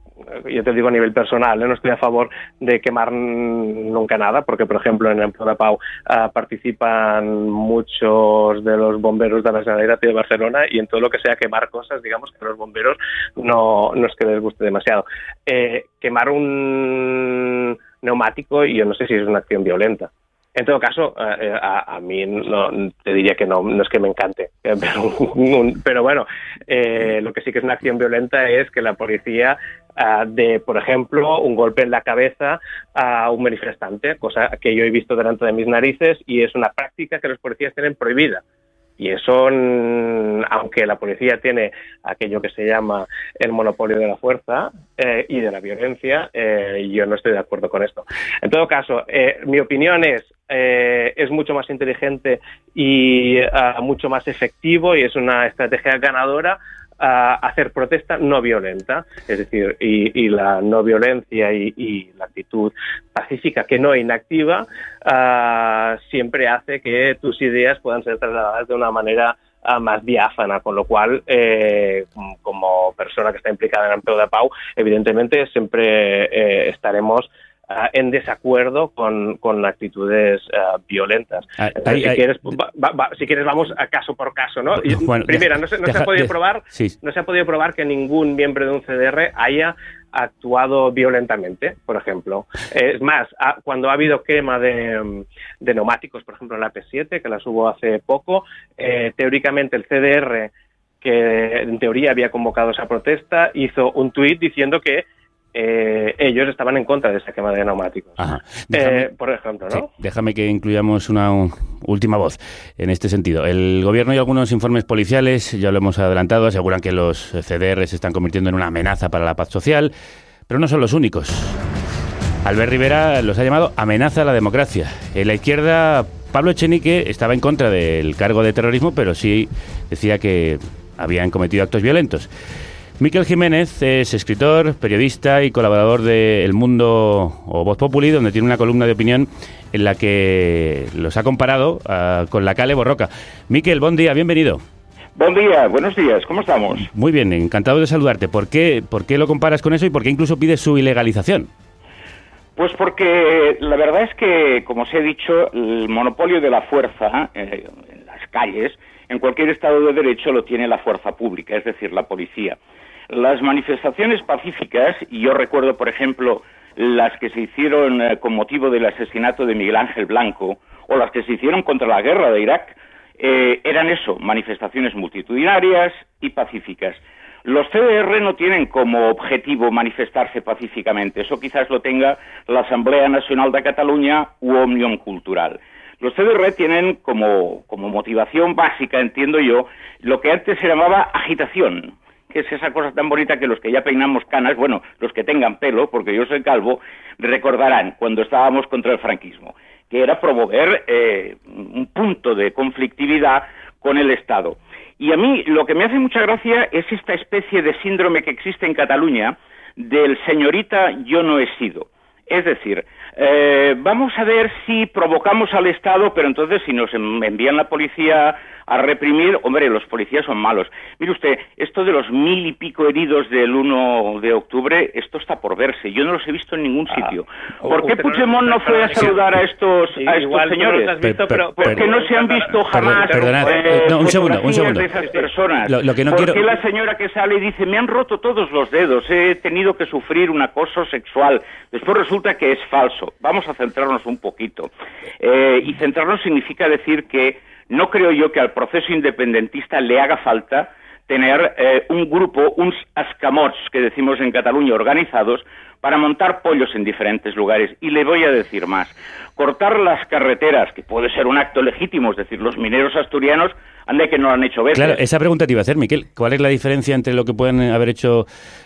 yo te digo a nivel personal, ¿eh? no estoy a favor de quemar nunca nada, porque por ejemplo en el Pro de Pau ah, participan muchos de los bomberos de la Generalitat de Barcelona y en todo lo que sea quemar cosas, digamos que a los bomberos no, no es que les guste demasiado. Eh, quemar un neumático, yo no sé si es una acción violenta. En todo caso, eh, a, a mí no, te diría que no, no es que me encante, eh, pero, pero bueno, eh, lo que sí que es una acción violenta es que la policía ah, de, por ejemplo, un golpe en la cabeza a un manifestante, cosa que yo he visto delante de mis narices y es una práctica que los policías tienen prohibida. Y eso, mm, aunque la policía tiene aquello que se llama el monopolio de la fuerza eh, y de la violencia, eh, yo no estoy de acuerdo con esto. En todo caso, eh, mi opinión es, eh, es mucho más inteligente y ah, mucho más efectivo y es una estrategia ganadora a hacer protesta no violenta, es decir, y, y la no violencia y, la actitud pacífica que no inactiva ah, siempre hace que tus ideas puedan ser trasladadas de una manera ah, más diáfana, con lo cual, eh, como- persona que está implicada en el Ampeo de Pau, evidentemente siempre eh, estaremos en desacuerdo con, con actitudes ah, violentas. Ah, Entonces, ahí- si, quieres, va- va- si quieres, vamos a caso por caso, ¿no? Bueno, primera, deja- no se, no se ha podido probar, sí. no se ha podido probar que ningún miembro de un CDR haya actuado violentamente, por ejemplo. Es más, cuando ha habido quema de, de neumáticos, por ejemplo, en la P7, que las hubo hace poco, eh, teóricamente el CDR, que en teoría había convocado esa protesta, hizo un tuit diciendo que eh, ellos estaban en contra de esa quema de neumáticos. Déjame- Eh, por ejemplo, Sí, ¿no? déjame que incluyamos una última voz en este sentido. El gobierno y algunos informes policiales, ya lo hemos adelantado, aseguran que los CDR se están convirtiendo en una amenaza para la paz social, pero no son los únicos. Albert Rivera los ha llamado amenaza a la democracia. En la izquierda, Pablo Echenique estaba en contra del cargo de terrorismo, pero sí decía que habían cometido actos violentos. Miquel Jiménez es escritor, periodista y colaborador de El Mundo o Voz Populi, donde tiene una columna de opinión en la que los ha comparado ah, con la Cale Borroca. Miquel, buen día, bienvenido. Buen día, buenos días, ¿cómo estamos? Muy bien, encantado de saludarte. ¿Por qué, ¿Por qué lo comparas con eso y por qué incluso pides su ilegalización? Pues porque la verdad es que, como os he dicho, el monopolio de la fuerza eh, en las calles, en cualquier Estado de Derecho lo tiene la fuerza pública, es decir, la policía. Las manifestaciones pacíficas, y yo recuerdo, por ejemplo, las que se hicieron eh, con motivo del asesinato de Miguel Ángel Blanco, o las que se hicieron contra la guerra de Irak, eh, eran eso, manifestaciones multitudinarias y pacíficas. Los CDR no tienen como objetivo manifestarse pacíficamente, eso quizás lo tenga la Asamblea Nacional de Cataluña u Omnium Cultural. Los CDR tienen como, como motivación básica, entiendo yo, lo que antes se llamaba agitación, que es esa cosa tan bonita que los que ya peinamos canas, bueno, los que tengan pelo, porque yo soy calvo, recordarán cuando estábamos contra el franquismo, que era promover eh, un punto de conflictividad con el Estado. Y a mí lo que me hace mucha gracia es esta especie de síndrome que existe en Cataluña del señorita yo no he sido. Es decir, eh, vamos a ver si provocamos al Estado, pero entonces si nos en- envían la policía a reprimir, hombre, los policías son malos. Mire usted, esto de los mil y pico heridos del 1 de octubre, esto está por verse. Yo no los he visto en ningún sitio. ¿Por qué no- Puigdemont no fue a Sí. saludar a estos, a estos Igual no señores? has visto, pero- ¿Por qué no se han visto jamás perdonad, eh, eh, no, un segundo, un segundo. de esas personas? Lo- lo que no ¿Por quiero- qué la señora que sale y dice, me han roto todos los dedos, he tenido que sufrir un acoso sexual? Después resulta que es falso. Vamos a centrarnos un poquito. Eh, y centrarnos significa decir que no creo yo que al proceso independentista le haga falta tener eh, un grupo, uns escamots, que decimos en Cataluña, organizados, para montar pollos en diferentes lugares. Y le voy a decir más. Cortar las carreteras, que puede ser un acto legítimo, es decir, los mineros asturianos, ande que no lo han hecho veces. Claro, esa pregunta te iba a hacer, Miquel. ¿Cuál es la diferencia entre lo que pueden haber hecho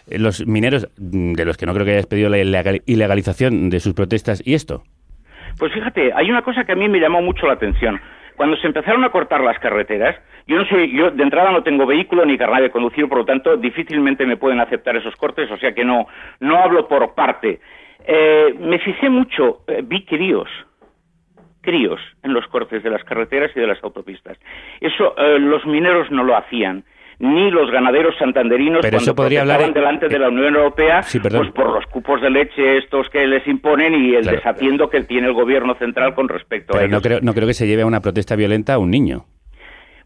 eh, los mineros, mm, de los que no creo que hayas pedido la ilegal- ilegalización de sus protestas, y esto? Pues fíjate, hay una cosa que a mí me llamó mucho la atención. Cuando se empezaron a cortar las carreteras, yo no sé, yo de entrada no tengo vehículo ni carnet de conducir, por lo tanto difícilmente me pueden aceptar esos cortes, o sea que no, no hablo por parte. Eh, me fijé mucho, eh, vi críos, críos en los cortes de las carreteras y de las autopistas. Eso eh, los mineros no lo hacían, ni los ganaderos santanderinos Pero cuando podría hablar protestaban en- delante de la Unión Europea, Sí, pues por los cupos de leche estos que les imponen y el Claro. desatiendo que tiene el gobierno central con respecto a ellos. no creo, no creo que se lleve a una protesta violenta a un niño.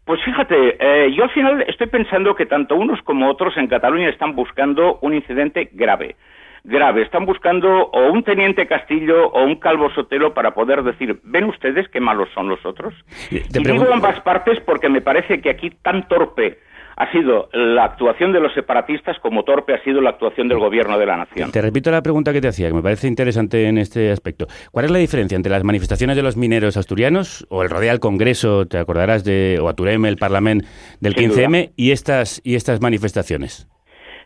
Pues fíjate, eh, yo al final estoy pensando que tanto unos como otros en Cataluña están buscando un incidente grave. Grave. Están buscando o un teniente Castillo o un calvo Sotelo para poder decir, ¿ven ustedes qué malos son los otros? Te y digo ambas partes porque me parece que aquí tan torpe ha sido la actuación de los separatistas como torpe ha sido la actuación del gobierno de la nación. Te repito la pregunta que te hacía, que me parece interesante en este aspecto. ¿Cuál es la diferencia entre las manifestaciones de los mineros asturianos o el rodea al Congreso, te acordarás de o Aturem, el Parlamento del Sin 15M y estas y estas manifestaciones?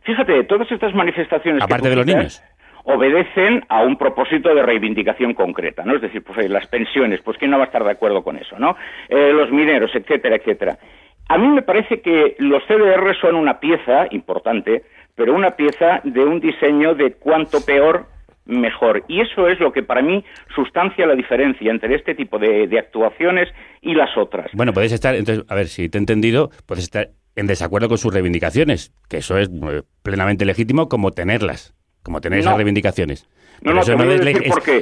Fíjate, todas estas manifestaciones Aparte de los niños. obedecen a un propósito de reivindicación concreta, ¿no? Es decir, pues las pensiones, pues quién no va a estar de acuerdo con eso, ¿no? Eh, los mineros, etcétera, etcétera. A mí me parece que los CDR son una pieza importante, pero una pieza de un diseño de cuanto peor mejor. Y eso es lo que para mí sustancia la diferencia entre este tipo de, de actuaciones y las otras. Bueno, puedes estar, entonces, a ver, si te he entendido, puedes estar en desacuerdo con sus reivindicaciones, que eso es eh, plenamente legítimo como tenerlas. como tener No. esas reivindicaciones. No, no, eso, no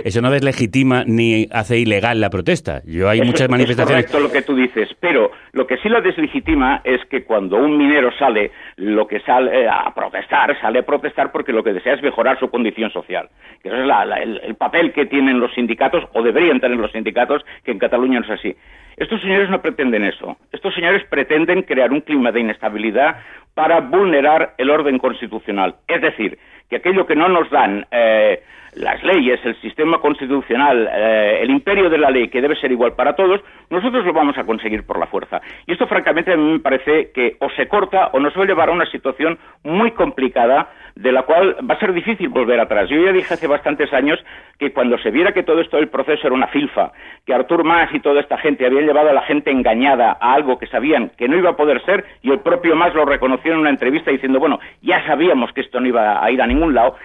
eso no deslegitima ni hace ilegal la protesta. Yo hay Eso muchas es- manifestaciones. Es correcto lo que tú dices, pero lo que sí lo deslegitima es que cuando un minero sale, lo que sale eh, a protestar, sale a protestar porque lo que desea es mejorar su condición social. Que eso es la- la- el, el papel que tienen los sindicatos, o deberían tener los sindicatos, que en Cataluña no es así. Estos señores no pretenden eso. Estos señores pretenden crear un clima de inestabilidad para vulnerar el orden constitucional. Es decir, que aquello que no nos dan eh, las leyes, el sistema constitucional, eh, el imperio de la ley, que debe ser igual para todos, nosotros lo vamos a conseguir por la fuerza. Y esto, francamente, a mí me parece que o se corta o nos va a llevar a una situación muy complicada de la cual va a ser difícil volver atrás. Yo ya dije hace bastantes años que cuando se viera que todo esto del proceso era una filfa, que Artur Mas y toda esta gente habían llevado a la gente engañada a algo que sabían que no iba a poder ser, y el propio Mas lo reconoció en una entrevista diciendo, bueno, ya sabíamos que esto no iba a ir a ningún lado,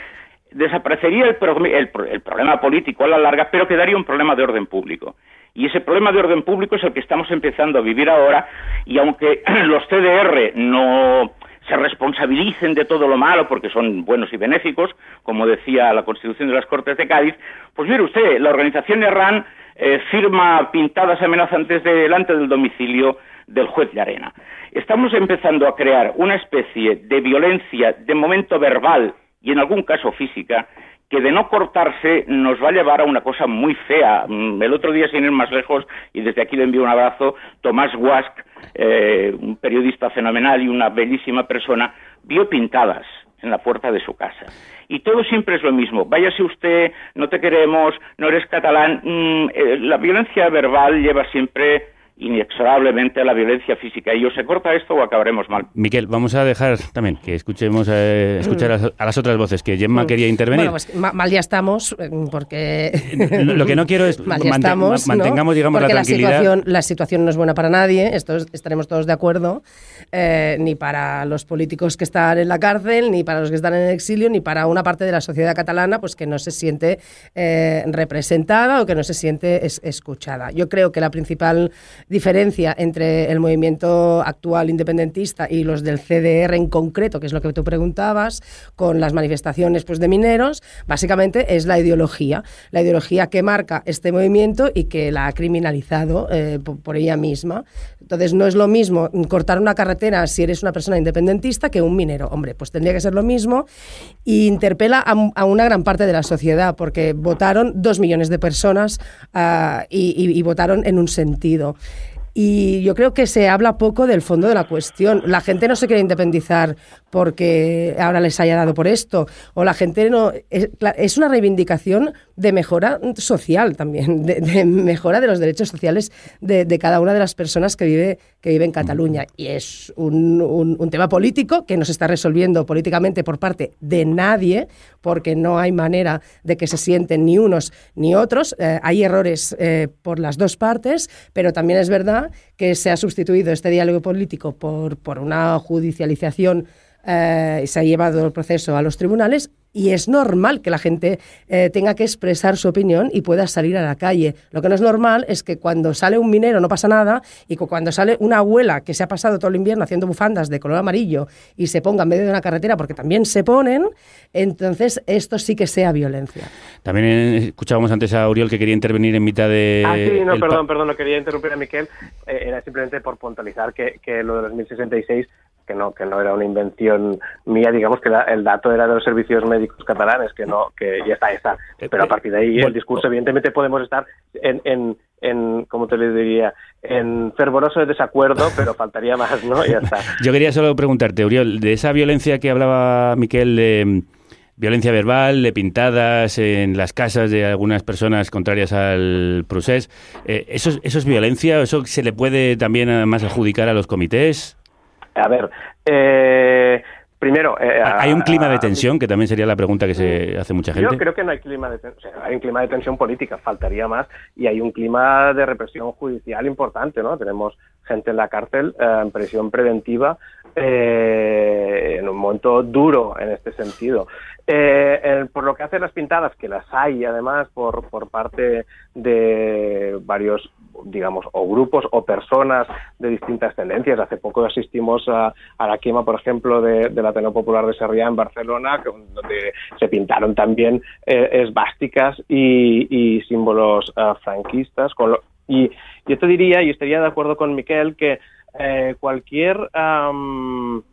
desaparecería el, el pro- el problema político a la larga, pero quedaría un problema de orden público. Y ese problema de orden público es el que estamos empezando a vivir ahora, y aunque los CDR no se responsabilicen de todo lo malo porque son buenos y benéficos, como decía la Constitución de las Cortes de Cádiz, pues mire usted, la organización Erran eh, firma pintadas amenazantes delante del domicilio del juez de arena. Estamos empezando a crear una especie de violencia de momento verbal y en algún caso física que de no cortarse nos va a llevar a una cosa muy fea. Mm, El otro día, sin ir más lejos, y desde aquí le envío un abrazo, Tomás Guask, eh, un periodista fenomenal y una bellísima persona, vio pintadas en la puerta de su casa. Y todo siempre es lo mismo. Váyase usted, no te queremos, no eres catalán. Mm, eh, la violencia verbal lleva siempre inexorablemente a la violencia física. Y o se corta esto o acabaremos mal. Miquel, vamos a dejar también que escuchemos eh, escuchar a, a las otras voces que Gemma quería intervenir. Bueno, pues ma- mal ya estamos, eh, porque... Lo- lo que no quiero es mal ya estamos, ma- ¿no? mantengamos, digamos, la tranquilidad. situación, la situación no es buena para nadie, esto es- estaremos todos de acuerdo, eh, ni para los políticos que están en la cárcel, ni para los que están en el exilio, ni para una parte de la sociedad catalana pues que no se siente eh, representada o que no se siente es- escuchada. Yo creo que la principal diferencia entre el movimiento actual independentista y los del CDR en concreto, que es lo que tú preguntabas, con las manifestaciones pues, de mineros, básicamente es la ideología, la ideología que marca este movimiento y que la ha criminalizado eh, po- por ella misma. Entonces no es lo mismo cortar una carretera si eres una persona independentista que un minero. Hombre, pues tendría que ser lo mismo y interpela a, a una gran parte de la sociedad porque votaron dos millones de personas ah, y, y- y votaron en un sentido. Y yo creo que se habla poco del fondo de la cuestión. La gente no se quiere independizar porque ahora les haya dado por esto. O la gente no. Es, una reivindicación de mejora social también, de, mejora de los derechos sociales de, cada una de las personas que vive, que vive en Cataluña. Y es un, un- un tema político que no se está resolviendo políticamente por parte de nadie, porque no hay manera de que se sienten ni unos ni otros. Eh, hay errores eh, por las dos partes, pero también es verdad que se ha sustituido este diálogo político por, por una judicialización eh, y se ha llevado el proceso a los tribunales y es normal que la gente eh, tenga que expresar su opinión y pueda salir a la calle. Lo que no es normal es que cuando sale un minero no pasa nada y cuando sale una abuela que se ha pasado todo el invierno haciendo bufandas de color amarillo y se ponga en medio de una carretera porque también se ponen, entonces esto sí que sea violencia. También eh, escuchábamos antes a Uriol que quería intervenir en mitad de. Ah, sí, no, perdón, perdón, no quería interrumpir a Miquel. Eh, era simplemente por puntualizar que, que lo de los 1066, que no, que no era una invención mía, digamos que la- el dato era de los servicios médicos catalanes, que no, que ya está, ya está. Pero a partir de ahí el discurso, evidentemente podemos estar en, en, en ¿cómo te le diría? En fervoroso desacuerdo, pero faltaría más, ¿no? Ya está. Yo quería solo preguntarte, Uriol, de esa violencia que hablaba Miquel de mm, violencia verbal, de pintadas en las casas de algunas personas contrarias al procés, eh, ¿eso, es- ¿eso es violencia? ¿Eso se le puede también además adjudicar a los comités? A ver, eh, primero... eh, ¿Hay un clima de tensión? Que también sería la pregunta que se hace mucha gente. Yo creo que no hay clima de tensión, hay un clima de tensión política, faltaría más, y hay un clima de represión judicial importante, ¿no? Tenemos gente en la cárcel eh, en prisión preventiva eh, en un momento duro en este sentido. Eh, por lo que hace las pintadas, que las hay además por, por parte de varios digamos, o grupos o personas de distintas tendencias. Hace poco asistimos a, a la quema, por ejemplo, de, la Ateneo Popular de Sarriá en Barcelona, donde se pintaron también eh, esvásticas y, símbolos ah, franquistas. Con lo- y yo te diría, y estaría de acuerdo con Miquel, que eh, cualquier... am,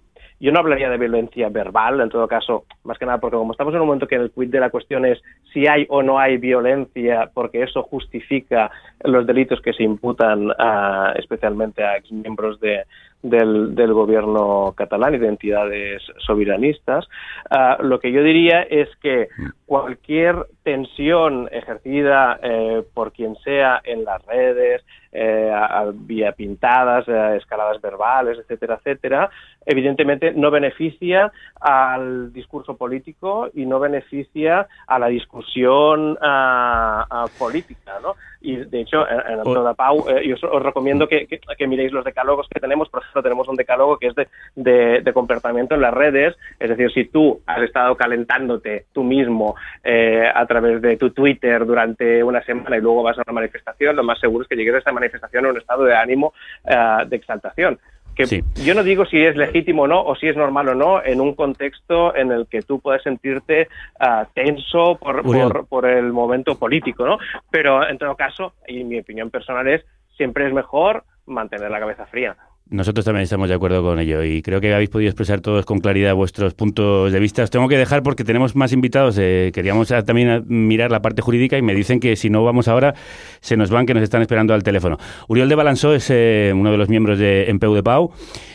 yo no hablaría de violencia verbal, en todo caso, más que nada porque como estamos en un momento que el quid de la cuestión es si hay o no hay violencia, porque eso justifica los delitos que se imputan a- especialmente a exmiembros de, del, del gobierno catalán y de entidades soberanistas, ah, lo que yo diría es que cualquier tensión ejercida eh, por quien sea en las redes, eh, a- a- vía pintadas, eh, escaladas verbales, etcétera, etcétera, evidentemente no beneficia al discurso político y no beneficia a la discusión ah, ah, política, ¿no? Y de hecho, en, en de Pau, eh, yo os, os recomiendo que, que- que miréis los decálogos que tenemos. Por ejemplo, tenemos un decálogo que es de, de- de comportamiento en las redes. Es decir, si tú has estado calentándote tú mismo eh, a través de tu Twitter durante una semana y luego vas a una manifestación, lo más seguro es que llegues a esta manifestación en un estado de ánimo eh, de exaltación. Que yo no digo si es legítimo o no, o si es normal o no, en un contexto en el que tú puedes sentirte ah, tenso por, por el momento político, ¿no? Pero en todo caso, y mi opinión personal es, siempre es mejor mantener la cabeza fría. Nosotros también estamos de acuerdo con ello y creo que habéis podido expresar todos con claridad vuestros puntos de vista. Os tengo que dejar porque tenemos más invitados. eh, queríamos ah, también ah, mirar la parte jurídica y me dicen que si no vamos ahora se nos van, que nos están esperando al teléfono. Uriol de Balansó es eh, uno de los miembros de Empeu de Pau.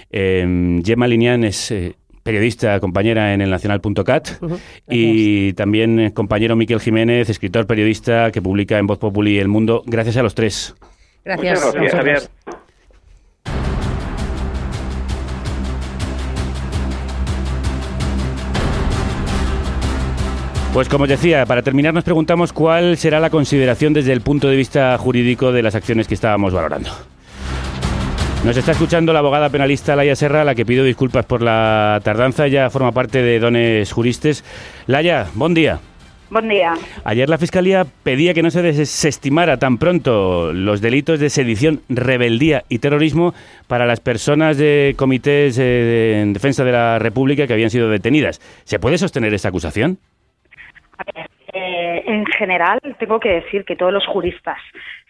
Eh, Gemma Linian es... eh, periodista, compañera en el nacional.cat y también eh, compañero Miquel Jiménez, escritor, periodista que publica en Voz Populi El Mundo. Gracias a los tres. Gracias. Muchas gracias, a Javier. Pues como os decía, para terminar nos preguntamos cuál será la consideración desde el punto de vista jurídico de las acciones que estábamos valorando. Nos está escuchando la abogada penalista Laia Serra, a la que pido disculpas por la tardanza, ya forma parte de Dones Juristes. Laia, buen día. Buen día. Ayer la Fiscalía pedía que no se desestimara tan pronto los delitos de sedición, rebeldía y terrorismo para las personas de comités eh, en defensa de la República que habían sido detenidas. ¿Se puede sostener esta acusación? Eh, en general, tengo que decir que todos los juristas,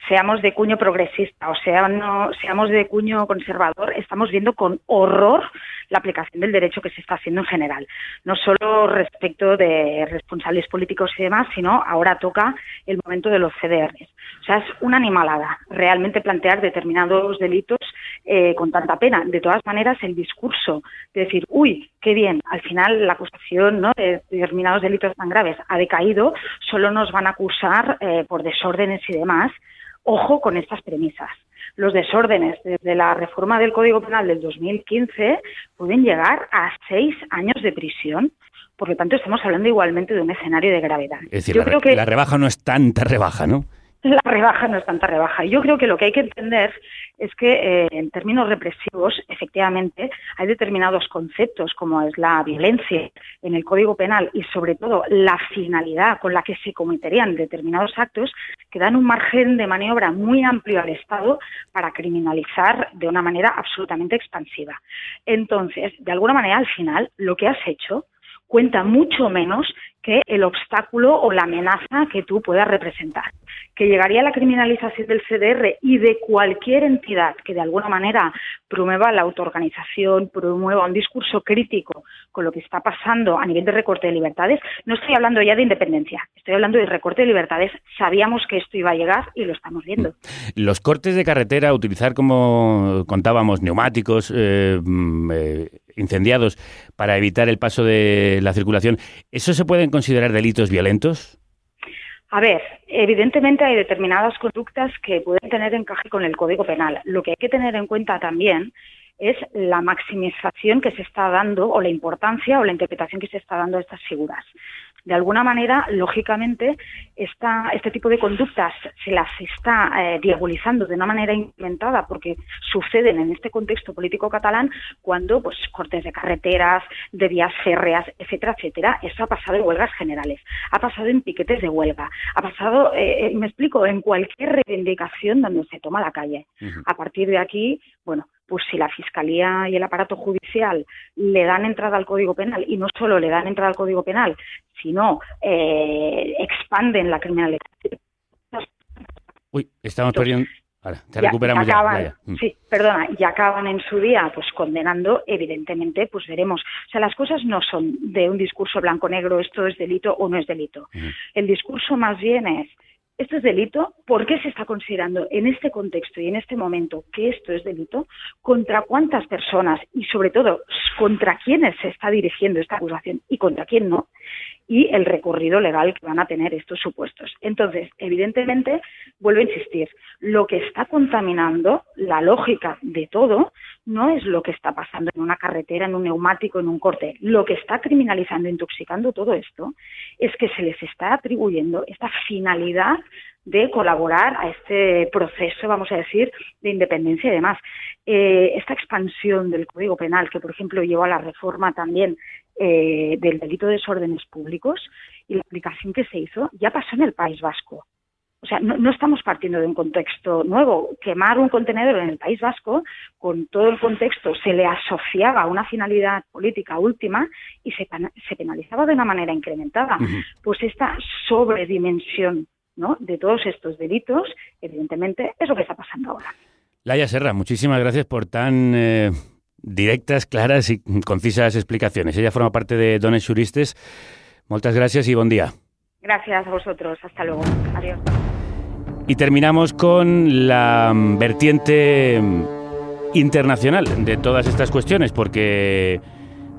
seamos de cuño progresista o sea, no, seamos de cuño conservador, estamos viendo con horror la aplicación del derecho que se está haciendo en general. No solo respecto de responsables políticos y demás, sino ahora toca el momento de los CDRs. O sea, es una animalada realmente plantear determinados delitos eh, con tanta pena. De todas maneras, el discurso de decir, uy, qué bien, al final la acusación ¿no? de determinados delitos tan graves ha decaído, solo nos van a acusar eh, por desórdenes y demás. Ojo con estas premisas. Los desórdenes desde la reforma del Código Penal del 2015 pueden llegar a seis años de prisión. Por lo tanto, estamos hablando igualmente de un escenario de gravedad. Es decir, Yo la, creo re- que la rebaja no es tanta rebaja, ¿no? La rebaja no es tanta rebaja. Yo creo que lo que hay que entender es que eh, en términos represivos, efectivamente, hay determinados conceptos como es la violencia en el Código Penal y sobre todo la finalidad con la que se cometerían determinados actos que dan un margen de maniobra muy amplio al Estado para criminalizar de una manera absolutamente expansiva. Entonces, de alguna manera, al final, lo que has hecho cuenta mucho menos que el obstáculo o la amenaza que tú puedas representar. Que llegaría la criminalización del CDR y de cualquier entidad que de alguna manera promueva la autoorganización, promueva un discurso crítico con lo que está pasando a nivel de recorte de libertades, no estoy hablando ya de independencia, estoy hablando de recorte de libertades. Sabíamos que esto iba a llegar y lo estamos viendo. Los cortes de carretera, utilizar como contábamos neumáticos eh, mm, eh, incendiados para evitar el paso de la circulación, ¿eso se pueden considerar delitos violentos? A ver, evidentemente hay determinadas conductas que pueden tener encaje con el Código Penal. Lo que hay que tener en cuenta también es la maximización que se está dando o la importancia o la interpretación que se está dando a estas figuras. De alguna manera, lógicamente, esta, este tipo de conductas se las está eh, diabolizando de una manera inventada porque suceden en este contexto político catalán cuando pues cortes de carreteras, de vías férreas, etcétera, etcétera. Eso ha pasado en huelgas generales, ha pasado en piquetes de huelga, ha pasado, eh, me explico, en cualquier reivindicación donde se toma la calle. A partir de aquí, bueno, pues si la Fiscalía y el aparato judicial le dan entrada al Código Penal, y no solo le dan entrada al Código Penal, sino eh, expanden la criminalidad. Uy, estamos perdiendo... Ahora, te Ya- recuperamos ya ya. acaban, ya, ya. Mm. Sí, perdona, y acaban en su día pues condenando, evidentemente, pues veremos. O sea, las cosas no son de un discurso blanco-negro, esto es delito o no es delito. El discurso más bien es, esto es delito, ¿por qué se está considerando en este contexto y en este momento que esto es delito? ¿Contra cuántas personas y sobre todo contra quiénes se está dirigiendo esta acusación y contra quién no? Y el recorrido legal que van a tener estos supuestos. Entonces, evidentemente, vuelvo a insistir, lo que está contaminando la lógica de todo no es lo que está pasando en una carretera, en un neumático, en un corte. Lo que está criminalizando, intoxicando todo esto es que se les está atribuyendo esta finalidad de colaborar a este proceso, vamos a decir, de independencia y demás. Eh, esta expansión del Código Penal, que por ejemplo llevó a la reforma también eh, del delito de desórdenes públicos y la aplicación que se hizo, ya pasó en el País Vasco. O sea, no, no estamos partiendo de un contexto nuevo. Quemar un contenedor en el País Vasco, con todo el contexto, se le asociaba a una finalidad política última y se, se penalizaba de una manera incrementada. Pues esta sobredimensión ¿no? de todos estos delitos, evidentemente, es lo que está pasando ahora. Laia Serra, muchísimas gracias por tan eh, directas, claras y concisas explicaciones. Ella forma parte de Dones Juristes. Muchas gracias y buen día. Gracias a vosotros. Hasta luego. Adiós. Y terminamos con la mm, vertiente internacional de todas estas cuestiones, porque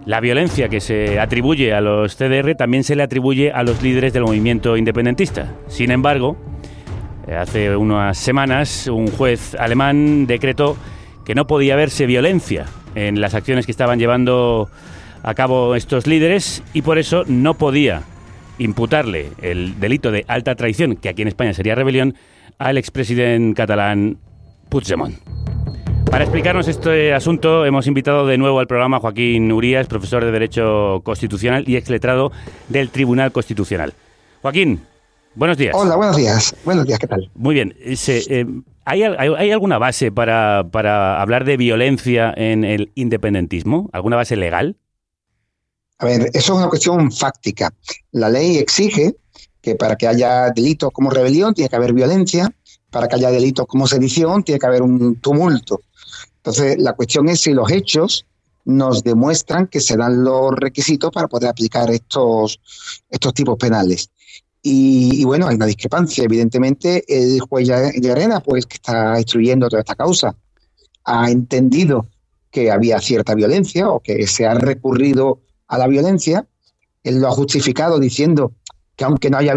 la violencia que se atribuye a los CDR también se le atribuye a los líderes del movimiento independentista. Sin embargo, eh, hace unas semanas un juez alemán decretó que no podía verse violencia en las acciones que estaban llevando a cabo estos líderes y por eso no podía imputarle el delito de alta traición, que aquí en España sería rebelión, al expresidente catalán Puigdemont. Para explicarnos este asunto hemos invitado de nuevo al programa a Joaquín Urías, profesor de Derecho Constitucional y exletrado del Tribunal Constitucional. Joaquín, buenos días. Hola, buenos días. Buenos días, ¿qué tal? Muy bien. Se- eh, ¿hay, al- hay- hay alguna base para, para hablar de violencia en el independentismo? ¿Alguna base legal? A ver, eso es una cuestión fáctica. La ley exige que para que haya delitos como rebelión tiene que haber violencia, para que haya delitos como sedición tiene que haber un tumulto. Entonces, la cuestión es si los hechos nos demuestran que se dan los requisitos para poder aplicar estos, estos tipos penales. Y, bueno, hay una discrepancia. Evidentemente, el juez Lla- Llarena, pues, que está instruyendo toda esta causa, ha entendido que había cierta violencia o que se ha recurrido a la violencia. Él lo ha justificado diciendo que aunque no haya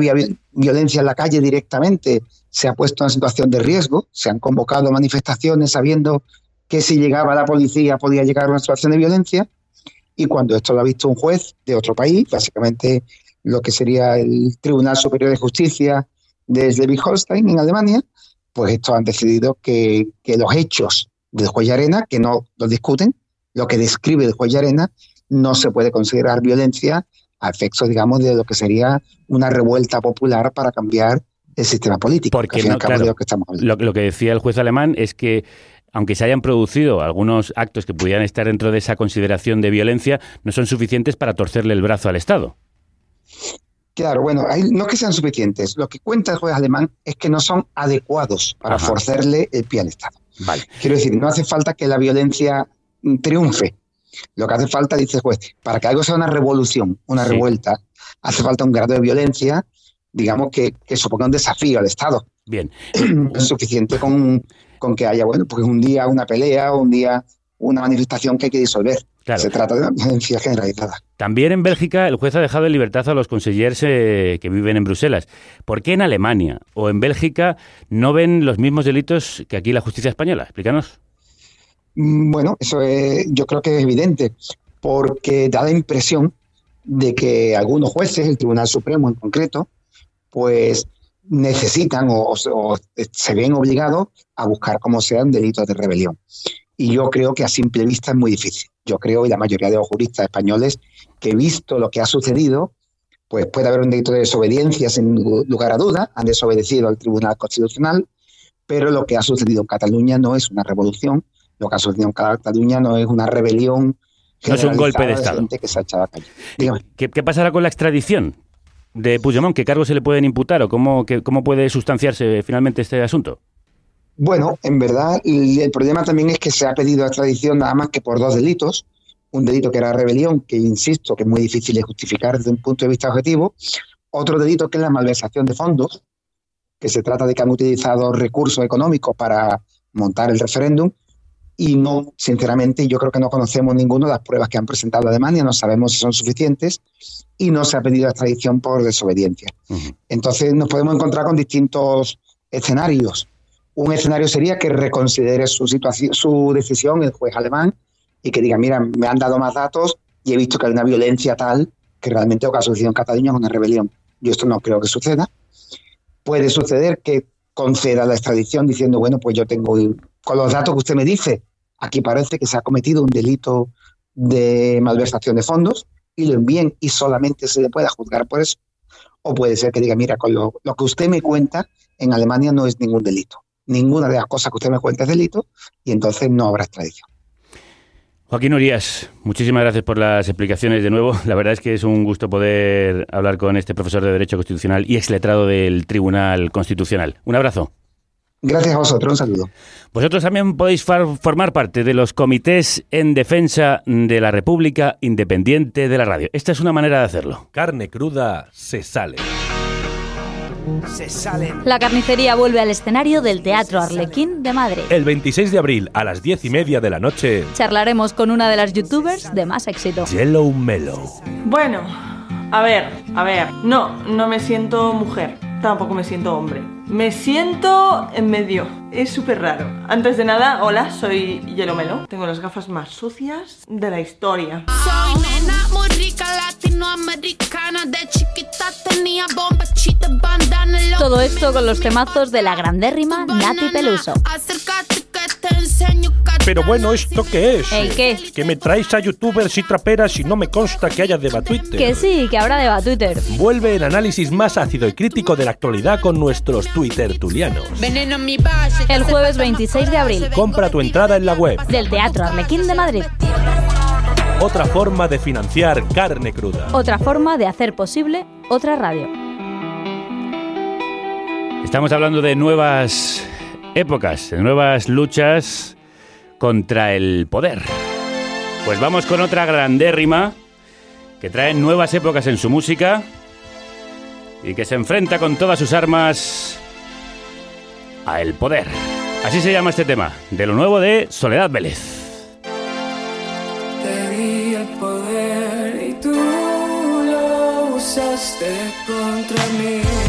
violencia en la calle directamente, se ha puesto en situación de riesgo, se han convocado manifestaciones sabiendo que si llegaba la policía podía llegar a una situación de violencia. Y cuando esto lo ha visto un juez de otro país, básicamente lo que sería el Tribunal Superior de Justicia de Schleswig-Holstein en Alemania, pues estos han decidido que, que los hechos del juez Arena, que no los discuten, lo que describe el juez Arena, no se puede considerar violencia a efectos, digamos, de lo que sería una revuelta popular para cambiar el sistema político. que Porque al fin y no, al cabo claro, de lo que estamos hablando. lo, lo que decía el juez alemán es que aunque se hayan producido algunos actos que pudieran estar dentro de esa consideración de violencia, no son suficientes para torcerle el brazo al Estado. Claro, bueno, no que sean suficientes. Lo que cuenta el juez alemán es que no son adecuados para Ajá. forzarle el pie al Estado. Vale. Quiero decir, no hace falta que la violencia mm, triunfe. Lo que hace falta, dice el juez, para que algo sea una revolución, una Sí. revuelta, hace falta un grado de violencia, digamos, que, que suponga un desafío al Estado. Bien. No es suficiente con, con que haya, bueno, pues un día una pelea o un día una manifestación que hay que disolver. Claro. Se trata de una violencia generalizada. También en Bélgica el juez ha dejado en libertad a los consellers eh, que viven en Bruselas. ¿Por qué en Alemania o en Bélgica no ven los mismos delitos que aquí la justicia española? Explícanos. Mm, Bueno, eso es, yo creo que es evidente, porque da la impresión de que algunos jueces, el Tribunal Supremo en concreto, pues necesitan o, o se ven obligados a buscar como sean delitos de rebelión. Y yo creo que a simple vista es muy difícil. Yo creo, y la mayoría de los juristas españoles, que visto lo que ha sucedido, pues puede haber un delito de desobediencia sin lugar a duda, han desobedecido al Tribunal Constitucional, pero lo que ha sucedido en Cataluña no es una revolución, lo que ha sucedido en Cataluña no es una rebelión. No es un golpe de Estado. gente que se ha calle. ¿Qué, qué pasará con la extradición de Puigdemont? ¿Qué cargos se le pueden imputar o cómo, cómo puede sustanciarse finalmente este asunto? Bueno, en verdad, el, el problema también es que se ha pedido extradición nada más que por dos delitos. Un delito que era rebelión, que insisto que es muy difícil de justificar desde un punto de vista objetivo. Otro delito que es la malversación de fondos, que se trata de que han utilizado recursos económicos para montar el referéndum. Y no, sinceramente, yo creo que no conocemos ninguno de las pruebas que han presentado Alemania, no sabemos si son suficientes y no se ha pedido extradición por desobediencia. Entonces nos podemos encontrar con distintos escenarios. Un escenario sería que reconsidere su situación, su decisión el juez alemán y que diga, mira, me han dado más datos y he visto que hay una violencia tal que realmente lo que ha sucedido en Cataluña es una rebelión. Yo esto no creo que suceda. Puede suceder que conceda la extradición diciendo, bueno, pues yo tengo, con los datos que usted me dice, aquí parece que se ha cometido un delito de malversación de fondos y lo envíen y solamente se le pueda juzgar por eso. O puede ser que diga, mira, con lo, lo que usted me cuenta, en Alemania no es ningún delito. Ninguna de las cosas que usted me cuenta es delito y entonces no habrá extradición. Joaquín Urias, muchísimas gracias por las explicaciones de nuevo. La verdad es que es un gusto poder hablar con este profesor de Derecho Constitucional y exletrado del Tribunal Constitucional. Un abrazo. Gracias a vosotros, un saludo. Vosotros también podéis far- formar parte de los comités en defensa de la República Independiente de la Radio. Esta es una manera de hacerlo. Carne cruda se sale. Se sale. La carnicería vuelve al escenario del Teatro Arlequín de Madrid. El 26 de abril a las 10 y media de la noche, Charlaremos con una de las youtubers de más éxito. Yellow Mellow. Bueno, a ver, a ver. No, no me siento mujer. Tampoco me siento hombre. Me siento en medio. Es súper raro. Antes de nada, hola, soy Yelomelo. Tengo las gafas más sucias de la historia. Soy nena muy rica latinoamericana De chiquita tenía bomba, chita, bandana Todo esto con los temazos de la grandérrima Nati Peluso. Acércate que te enseño Pero bueno, ¿esto qué es? ¿El qué? Que me traéis a youtubers y traperas y no me consta que haya deba Twitter. Que sí, que ahora deba Twitter. Vuelve el análisis más ácido y crítico de la actualidad con nuestros Twitter tulianos. Veneno en mi valle El jueves 26 de abril. Compra tu entrada en la web. Del Teatro Arlequín de Madrid. Otra forma de financiar carne cruda. Otra forma de hacer posible otra radio. Estamos hablando de nuevas épocas, de nuevas luchas contra el poder. Pues vamos con otra grandérrima que trae nuevas épocas en su música y que se enfrenta con todas sus armas a el poder. Así se llama este tema, de lo nuevo de Soledad Vélez. Te di el poder y tú lo usaste contra mí.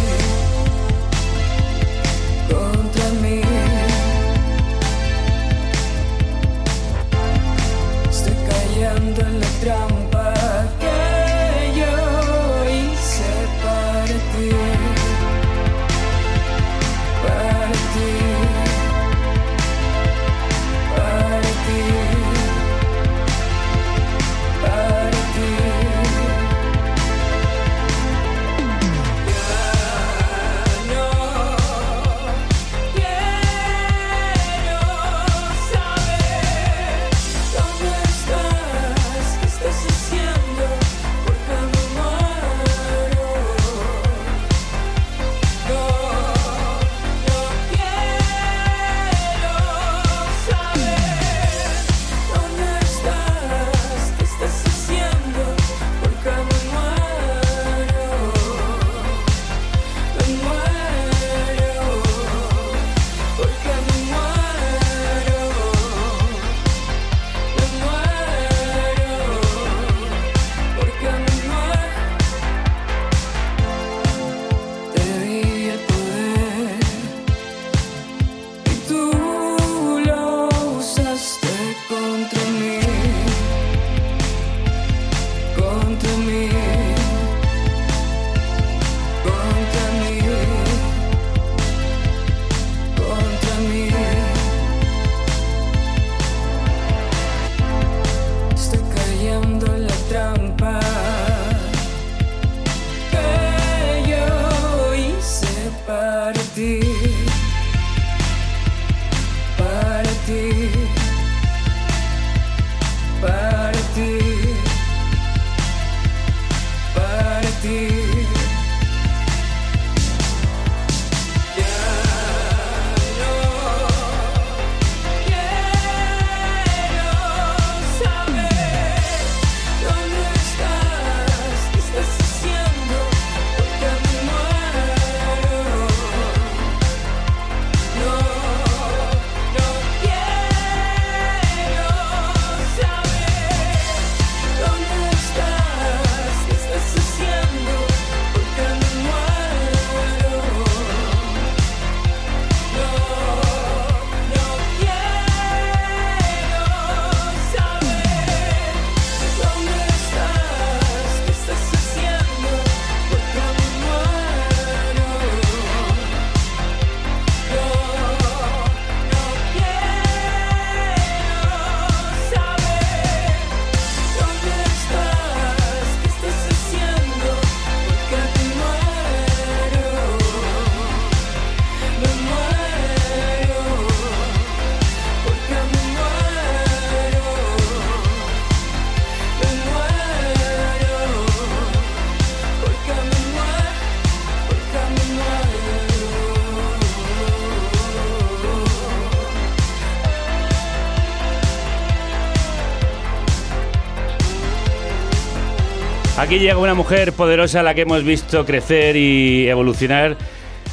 Aquí llega una mujer poderosa la que hemos visto crecer y evolucionar,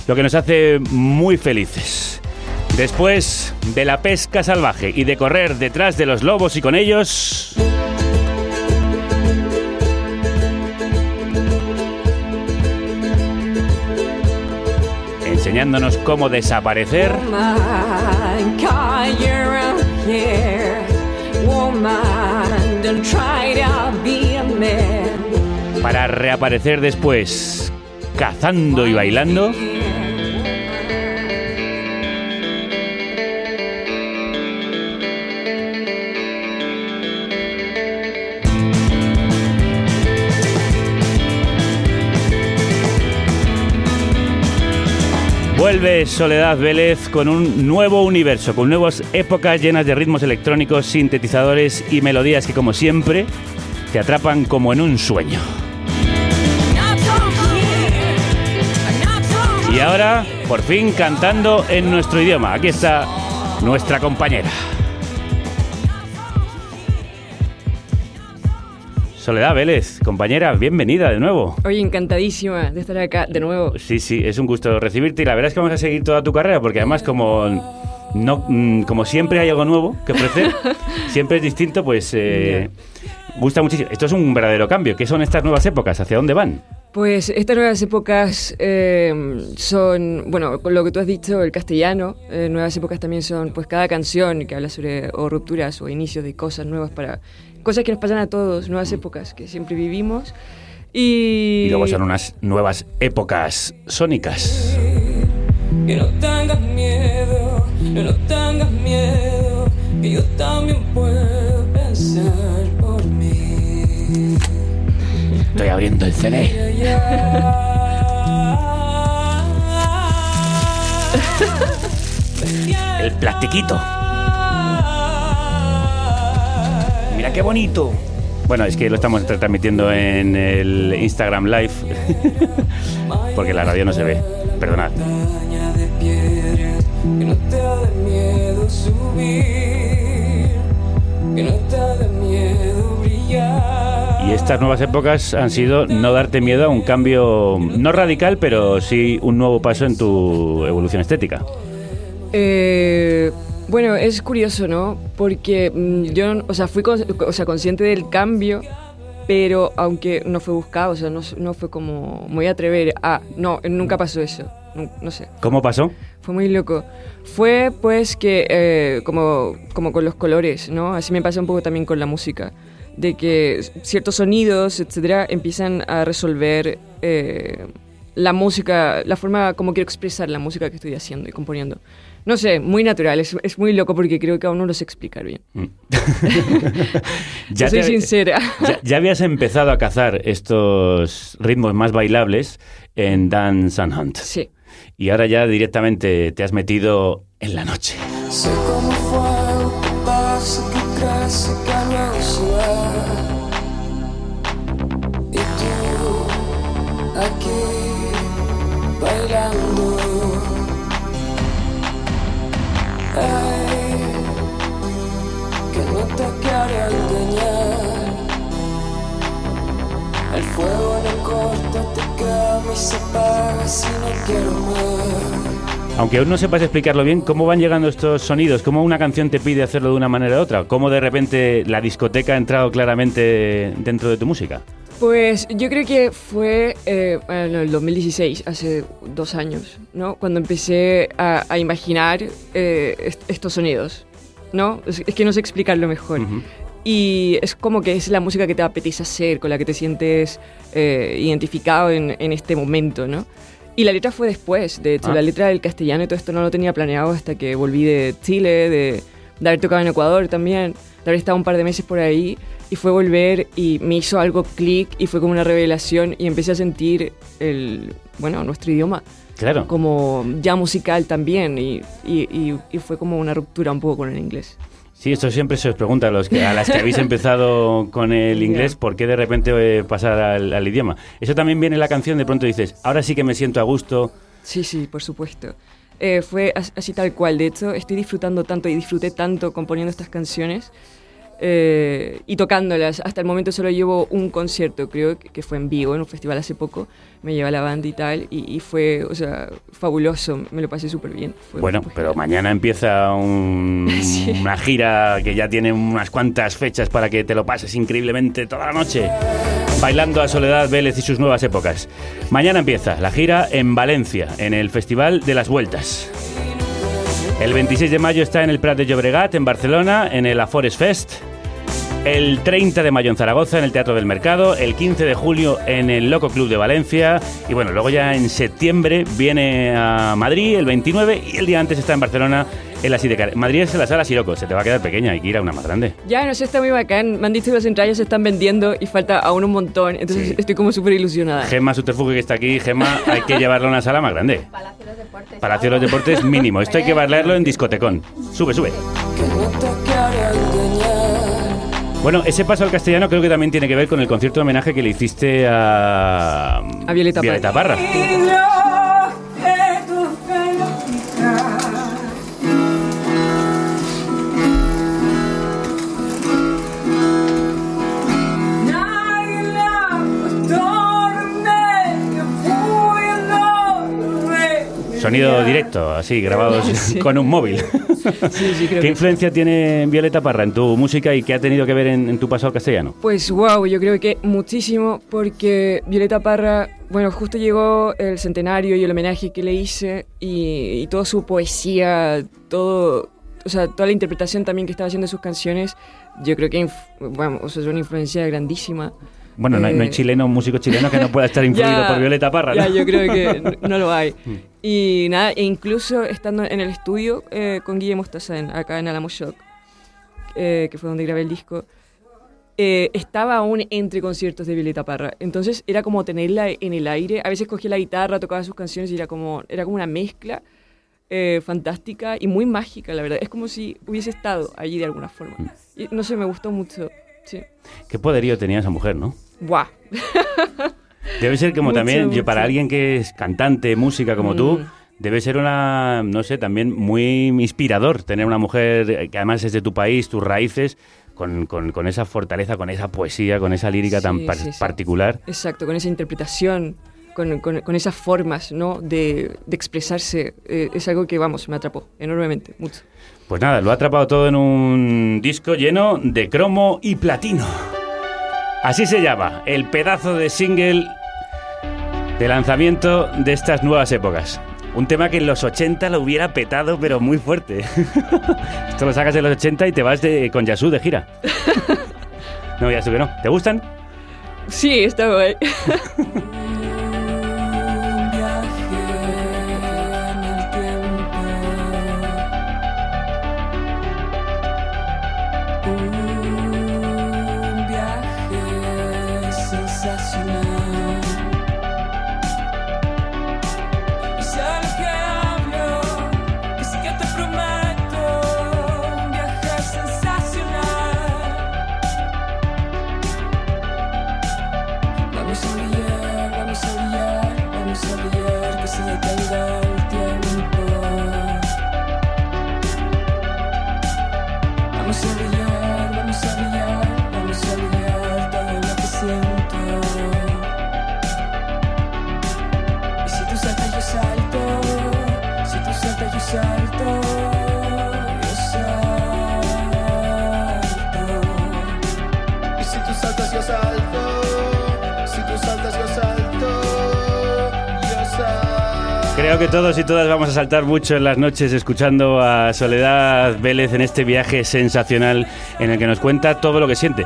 lo que nos hace muy felices. Después de la pesca salvaje y de correr detrás de los lobos y con ellos... enseñándonos cómo desaparecer. Woman, para reaparecer después cazando y bailando. Vuelve Soledad Vélez con un nuevo universo, con nuevas épocas llenas de ritmos electrónicos, sintetizadores y melodías que como siempre te atrapan como en un sueño. Y ahora, por fin, cantando en nuestro idioma. Aquí está nuestra compañera. Soledad Vélez, compañera, bienvenida de nuevo. Oye, encantadísima de estar acá de nuevo. Sí, sí, es un gusto recibirte y la verdad es que vamos a seguir toda tu carrera porque además como no mm, como siempre hay algo nuevo que ofrecer, siempre es distinto, pues eh, gusta muchísimo. Esto es un verdadero cambio. ¿Qué son estas nuevas épocas? ¿Hacia dónde van? Pues estas nuevas épocas eh, son, bueno, con lo que tú has dicho, el castellano. eh, nuevas épocas también son, pues, cada canción que habla sobre o rupturas o inicios de cosas nuevas para cosas que nos pasan a todos, nuevas épocas que siempre vivimos. Y, Y luego son unas nuevas épocas sónicas. Que no tengas miedo, que no tengas miedo, que yo también puedo Estoy abriendo el CD. El plastiquito. Mira qué bonito. Bueno, es que lo estamos transmitiendo en el Instagram Live. Porque la radio no se ve. Perdonad. que no te miedo subir, que no te. Y estas nuevas épocas han sido no darte miedo a un cambio, no radical, pero sí un nuevo paso en tu evolución estética. Eh, bueno, es curioso, ¿no? Porque mm, yo, o sea, fui con- o sea, consciente del cambio, pero aunque no fue buscado, o sea, no, no fue como, me voy a atrever a, no, nunca pasó eso, no, no sé. ¿Cómo pasó? Fue muy loco. Fue pues que, eh, como, como con los colores, ¿no? Así me pasa un poco también con la música. De que ciertos sonidos, etcétera, empiezan a resolver eh, la música, la forma como quiero expresar la música que estoy haciendo y componiendo. No sé, muy natural, es, es muy loco porque creo que aún no lo sé explicar bien. Yo soy te- sincera. Ya, ya habías empezado a cazar estos ritmos más bailables en Dance and Hunt. Sí. Y ahora ya directamente te has metido en la noche. Soy como fuego que pasa, que crece, que Aunque aún no sepas explicarlo bien, ¿cómo van llegando estos sonidos? ¿Cómo una canción te pide hacerlo de una manera u otra? ¿Cómo de repente la discoteca ha entrado claramente dentro de tu música? Pues yo creo que fue eh, en el 2016, hace dos años, ¿no? Cuando empecé a, a imaginar eh, est- estos sonidos, ¿no? Es, es que no sé explicarlo mejor. Y es como que es la música que te apetece hacer, con la que te sientes eh, identificado en, en este momento, ¿no? Y la letra fue después, de hecho, Ah. la letra del castellano y todo esto no lo tenía planeado hasta que volví de Chile, de, de haber tocado en Ecuador también, de haber estado un par de meses por ahí, y fue volver y me hizo algo clic y fue como una revelación y empecé a sentir el, bueno, nuestro idioma. Claro. Como ya musical también y, y, y- y fue como una ruptura un poco con el inglés. Sí, esto siempre se os pregunta a, los que, a las que habéis empezado con el inglés, ¿por qué de repente eh, pasar al, al idioma? Eso también viene en la canción, de pronto dices, ahora sí que me siento a gusto. Sí, sí, por supuesto. Eh, fue as- así tal cual. De hecho, estoy disfrutando tanto y disfruté tanto componiendo estas canciones eh, y tocándolas. Hasta el momento solo llevo un concierto, creo que, fue en vivo, en un festival hace poco. Me lleva la banda y tal, y, y fue, o sea, fabuloso. Me lo pasé súper bien. Fue- Bueno, pero mañana empieza un- una gira que ya tiene unas cuantas fechas para que te lo pases increíblemente toda la noche. Bailando a Soledad Vélez y sus nuevas épocas. Mañana empieza la gira en Valencia, en el Festival de las Vueltas. El 26 de mayo está en el Prat de Llobregat, en Barcelona, en el Afores Fest. El 30 de mayo en Zaragoza, en el Teatro del Mercado. El 15 de julio en el Loco Club de Valencia. Y bueno, luego ya en septiembre viene a Madrid, el 29, y el día antes está en Barcelona, en la Sidecar. Madrid es en la sala Siroco, se te va a quedar pequeña, hay que ir a una más grande. Ya, no sé, está muy bacán. Me han dicho que las entradas se están vendiendo y falta aún un montón. Entonces Sí. estoy como súper ilusionada. Gemma Suterfuge, que está aquí, Gemma, hay que llevarla a una sala más grande. Palacio de los Deportes mínimo. Esto hay que bailarlo en discotecón. Sube, sube. Bueno, ese paso al castellano creo que también tiene que ver con el concierto de homenaje que le hiciste a, A Violeta Parra. Sonido directo, así, grabados Sí. con un móvil. creo ¿Qué que influencia tiene Violeta Parra en tu música y qué ha tenido que ver en, en tu paso al castellano? Pues wow, yo creo que muchísimo porque Violeta Parra, bueno, justo llegó el centenario y el homenaje que le hice y, y toda su poesía, todo, o sea, toda la interpretación también que estaba haciendo de sus canciones, yo creo que, bueno, o sea, es una influencia grandísima. Bueno, no hay, no hay Eh, chileno, un músico chileno que no pueda estar influido Ya, por Violeta Parra, ¿no? Ya, yo creo que no, no lo hay. Mm. Y nada, e incluso estando en el estudio eh, con Guillermo Stazán, acá en Alamo Shock, eh, que fue donde grabé el disco, eh, estaba aún entre conciertos de Violeta Parra. Entonces era como tenerla en el aire. A veces cogía la guitarra, tocaba sus canciones y era como, era como una mezcla eh, fantástica y muy mágica, la verdad. Es como si hubiese estado allí de alguna forma. Y no sé, me gustó mucho. Sí. Qué poderío tenía esa mujer, ¿no? Buah. Debe ser como Mucho, también, yo para alguien que es cantante, música como tú, Mm. debe ser una, no sé, también muy inspirador tener una mujer que además es de tu país, tus raíces, con, con- con esa fortaleza, con esa poesía, con esa lírica tan Sí, par- sí, sí. particular. Exacto, con esa interpretación, con, con- con esas formas ¿no? de, de expresarse. eh, es algo que, vamos, me atrapó enormemente, mucho. Pues nada, lo ha atrapado todo en un disco lleno de cromo y platino. Así se llama, el pedazo de single de lanzamiento de estas nuevas épocas. Un tema que en los 80 lo hubiera petado, pero muy fuerte. Esto lo sacas en los 80 y te vas de, con Yasu de gira. No, Yasu que no. ¿Te gustan? Sí, está guay. Creo que todos y todas vamos a saltar mucho en las noches escuchando a Soledad Vélez en este viaje sensacional en el que nos cuenta todo lo que siente.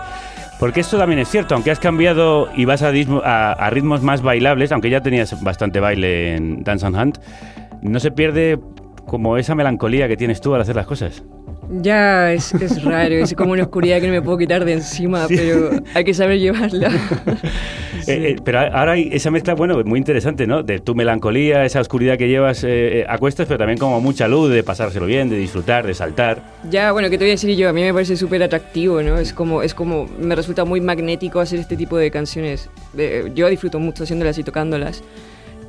Porque esto también es cierto, aunque has cambiado y vas a, a- a ritmos más bailables, aunque ya tenías bastante baile en Dance and Hunt, no se pierde como esa melancolía que tienes tú al hacer las cosas. Ya, es, es raro, es como una oscuridad que no me puedo quitar de encima, pero hay que saber llevarla. Eh, eh, pero ahora hay esa mezcla, bueno, muy interesante, ¿no? De tu melancolía, esa oscuridad que llevas eh, a cuestas, pero también como mucha luz, de pasárselo bien, de disfrutar, de saltar. Ya, bueno, ¿qué te voy a decir yo? A mí me parece súper atractivo, ¿no? Es como, es como, me resulta muy magnético hacer este tipo de canciones. Yo disfruto mucho haciéndolas y tocándolas.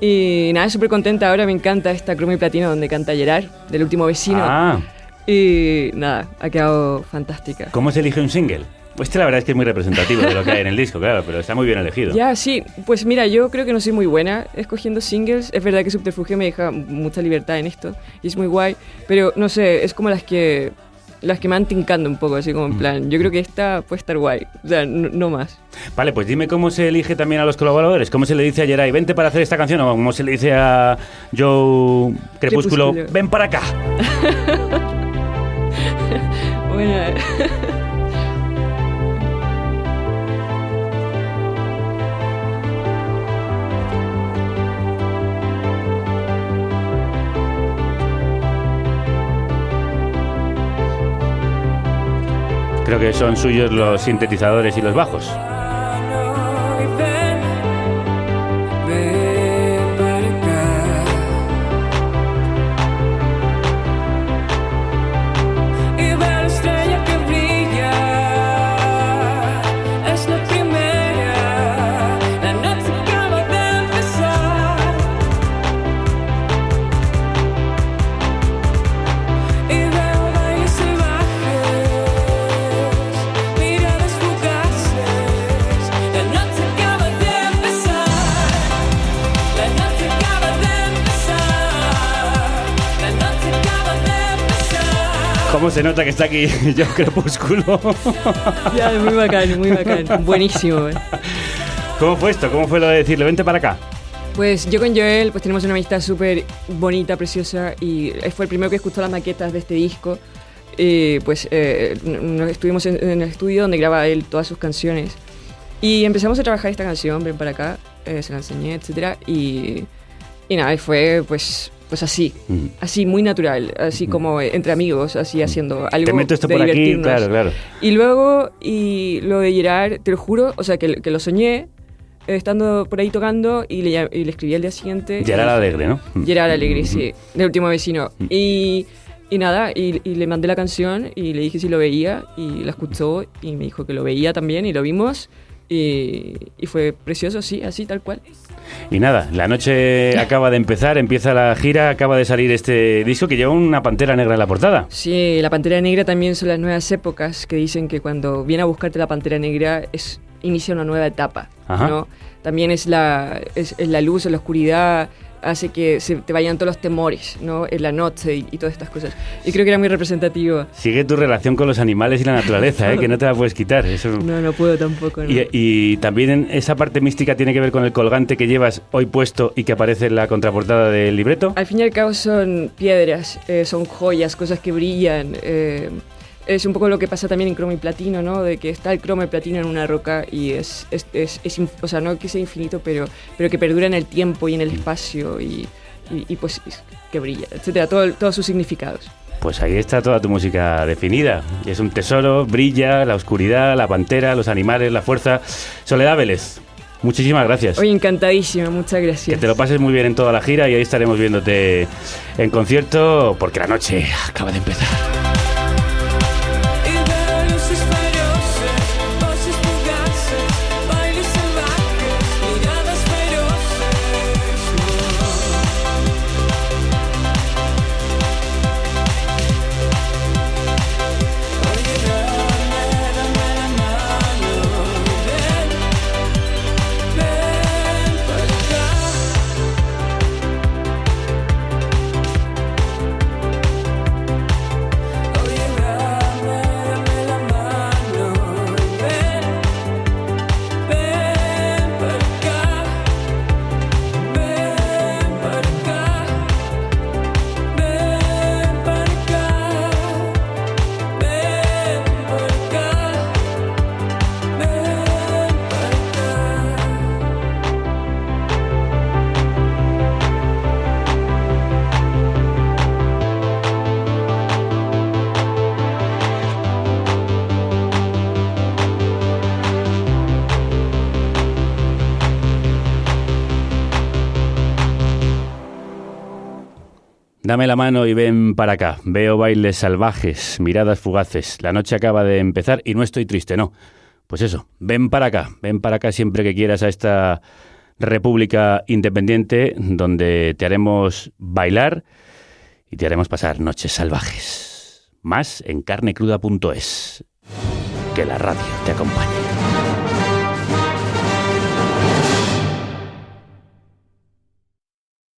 Y nada, súper contenta ahora, me encanta esta cromo y platino donde canta Gerard, del último vecino. Ah. Y nada, ha quedado fantástica. ¿Cómo se elige un single? Pues este la verdad es que es muy representativo de lo que hay en el disco, claro, pero está muy bien elegido. Ya, sí, pues mira, yo creo que no soy muy buena escogiendo singles. Es verdad que Subterfugio me deja mucha libertad en esto y es muy guay, pero no sé, es como las que las que me van tincando un poco, así como en plan, yo creo que esta puede estar guay, o sea, no, no más. Vale, pues dime cómo se elige también a los colaboradores. ¿Cómo se le dice a Geray, vente para hacer esta canción? O cómo se le dice a Joe Crepúsculo, Crepúsculo. ven para acá. Creo que son suyos los sintetizadores y los bajos. ¿Cómo se nota que está aquí Joe Crepúsculo? Ya, muy bacán, muy bacán. Buenísimo. eh. ¿Cómo fue esto? ¿Cómo fue lo de decirle, vente para acá? Pues yo con Joel pues tenemos una amistad súper bonita, preciosa y fue el primero que escuchó las maquetas de este disco. Y pues eh, nos estuvimos en, en el estudio donde graba él todas sus canciones. Y empezamos a trabajar esta canción, ven para acá, eh, se la enseñé, etc. Y, y nada, y fue pues, pues así, Mm. así muy natural, así como entre amigos, así haciendo algo Te meto esto de por aquí, claro, claro. Y luego, y lo de Gerard, te lo juro, o sea, que, que lo soñé eh, estando por ahí tocando y le, y le escribí al día siguiente. Gerard Alegre, ¿no? Mm. Gerard Alegre, sí, del último vecino. Y, y nada, y, y le mandé la canción y le dije si lo veía y la escuchó y me dijo que lo veía también y lo vimos. Y, y fue precioso, sí, así, tal cual. Y nada, la noche acaba de empezar, empieza la gira, acaba de salir este disco que lleva una pantera negra en la portada. Sí, la Pantera Negra también son las nuevas épocas que dicen que cuando viene a buscarte la Pantera Negra es inicia una nueva etapa, Ajá. ¿no? También es la, es, es la luz, la oscuridad, hace que se te vayan todos los temores, ¿no? En la noche y, y todas estas cosas. Y creo que era muy representativo. Sigue tu relación con los animales y la naturaleza, ¿eh? que no te la puedes quitar. Eso... No, no puedo tampoco, ¿no? Y, y también esa parte mística tiene que ver con el colgante que llevas hoy puesto y que aparece en la contraportada del libreto. Al fin y al cabo son piedras, eh, son joyas, cosas que brillan. eh, es un poco lo que pasa también en cromo y platino, ¿no? De que está el cromo y platino en una roca y es, es, es, o sea, no que sea infinito, pero, pero que perdura en el tiempo y en el espacio y, y, y, pues es- que brilla, etcétera, todo, todos sus significados. Pues ahí está toda tu música definida. Y es un tesoro, brilla, la oscuridad, la pantera, los animales, la fuerza. Soledad Vélez, muchísimas gracias. Oye, encantadísima, muchas gracias. Que te lo pases muy bien en toda la gira y ahí estaremos viéndote en concierto porque la noche acaba de empezar. La mano y ven para acá. Veo bailes salvajes, miradas fugaces. La noche acaba de empezar y no estoy triste, no. Pues eso, ven para acá. Ven para acá siempre que quieras a esta república independiente donde te haremos bailar y te haremos pasar noches salvajes. Más en carnecruda.es. Que la radio te acompañe.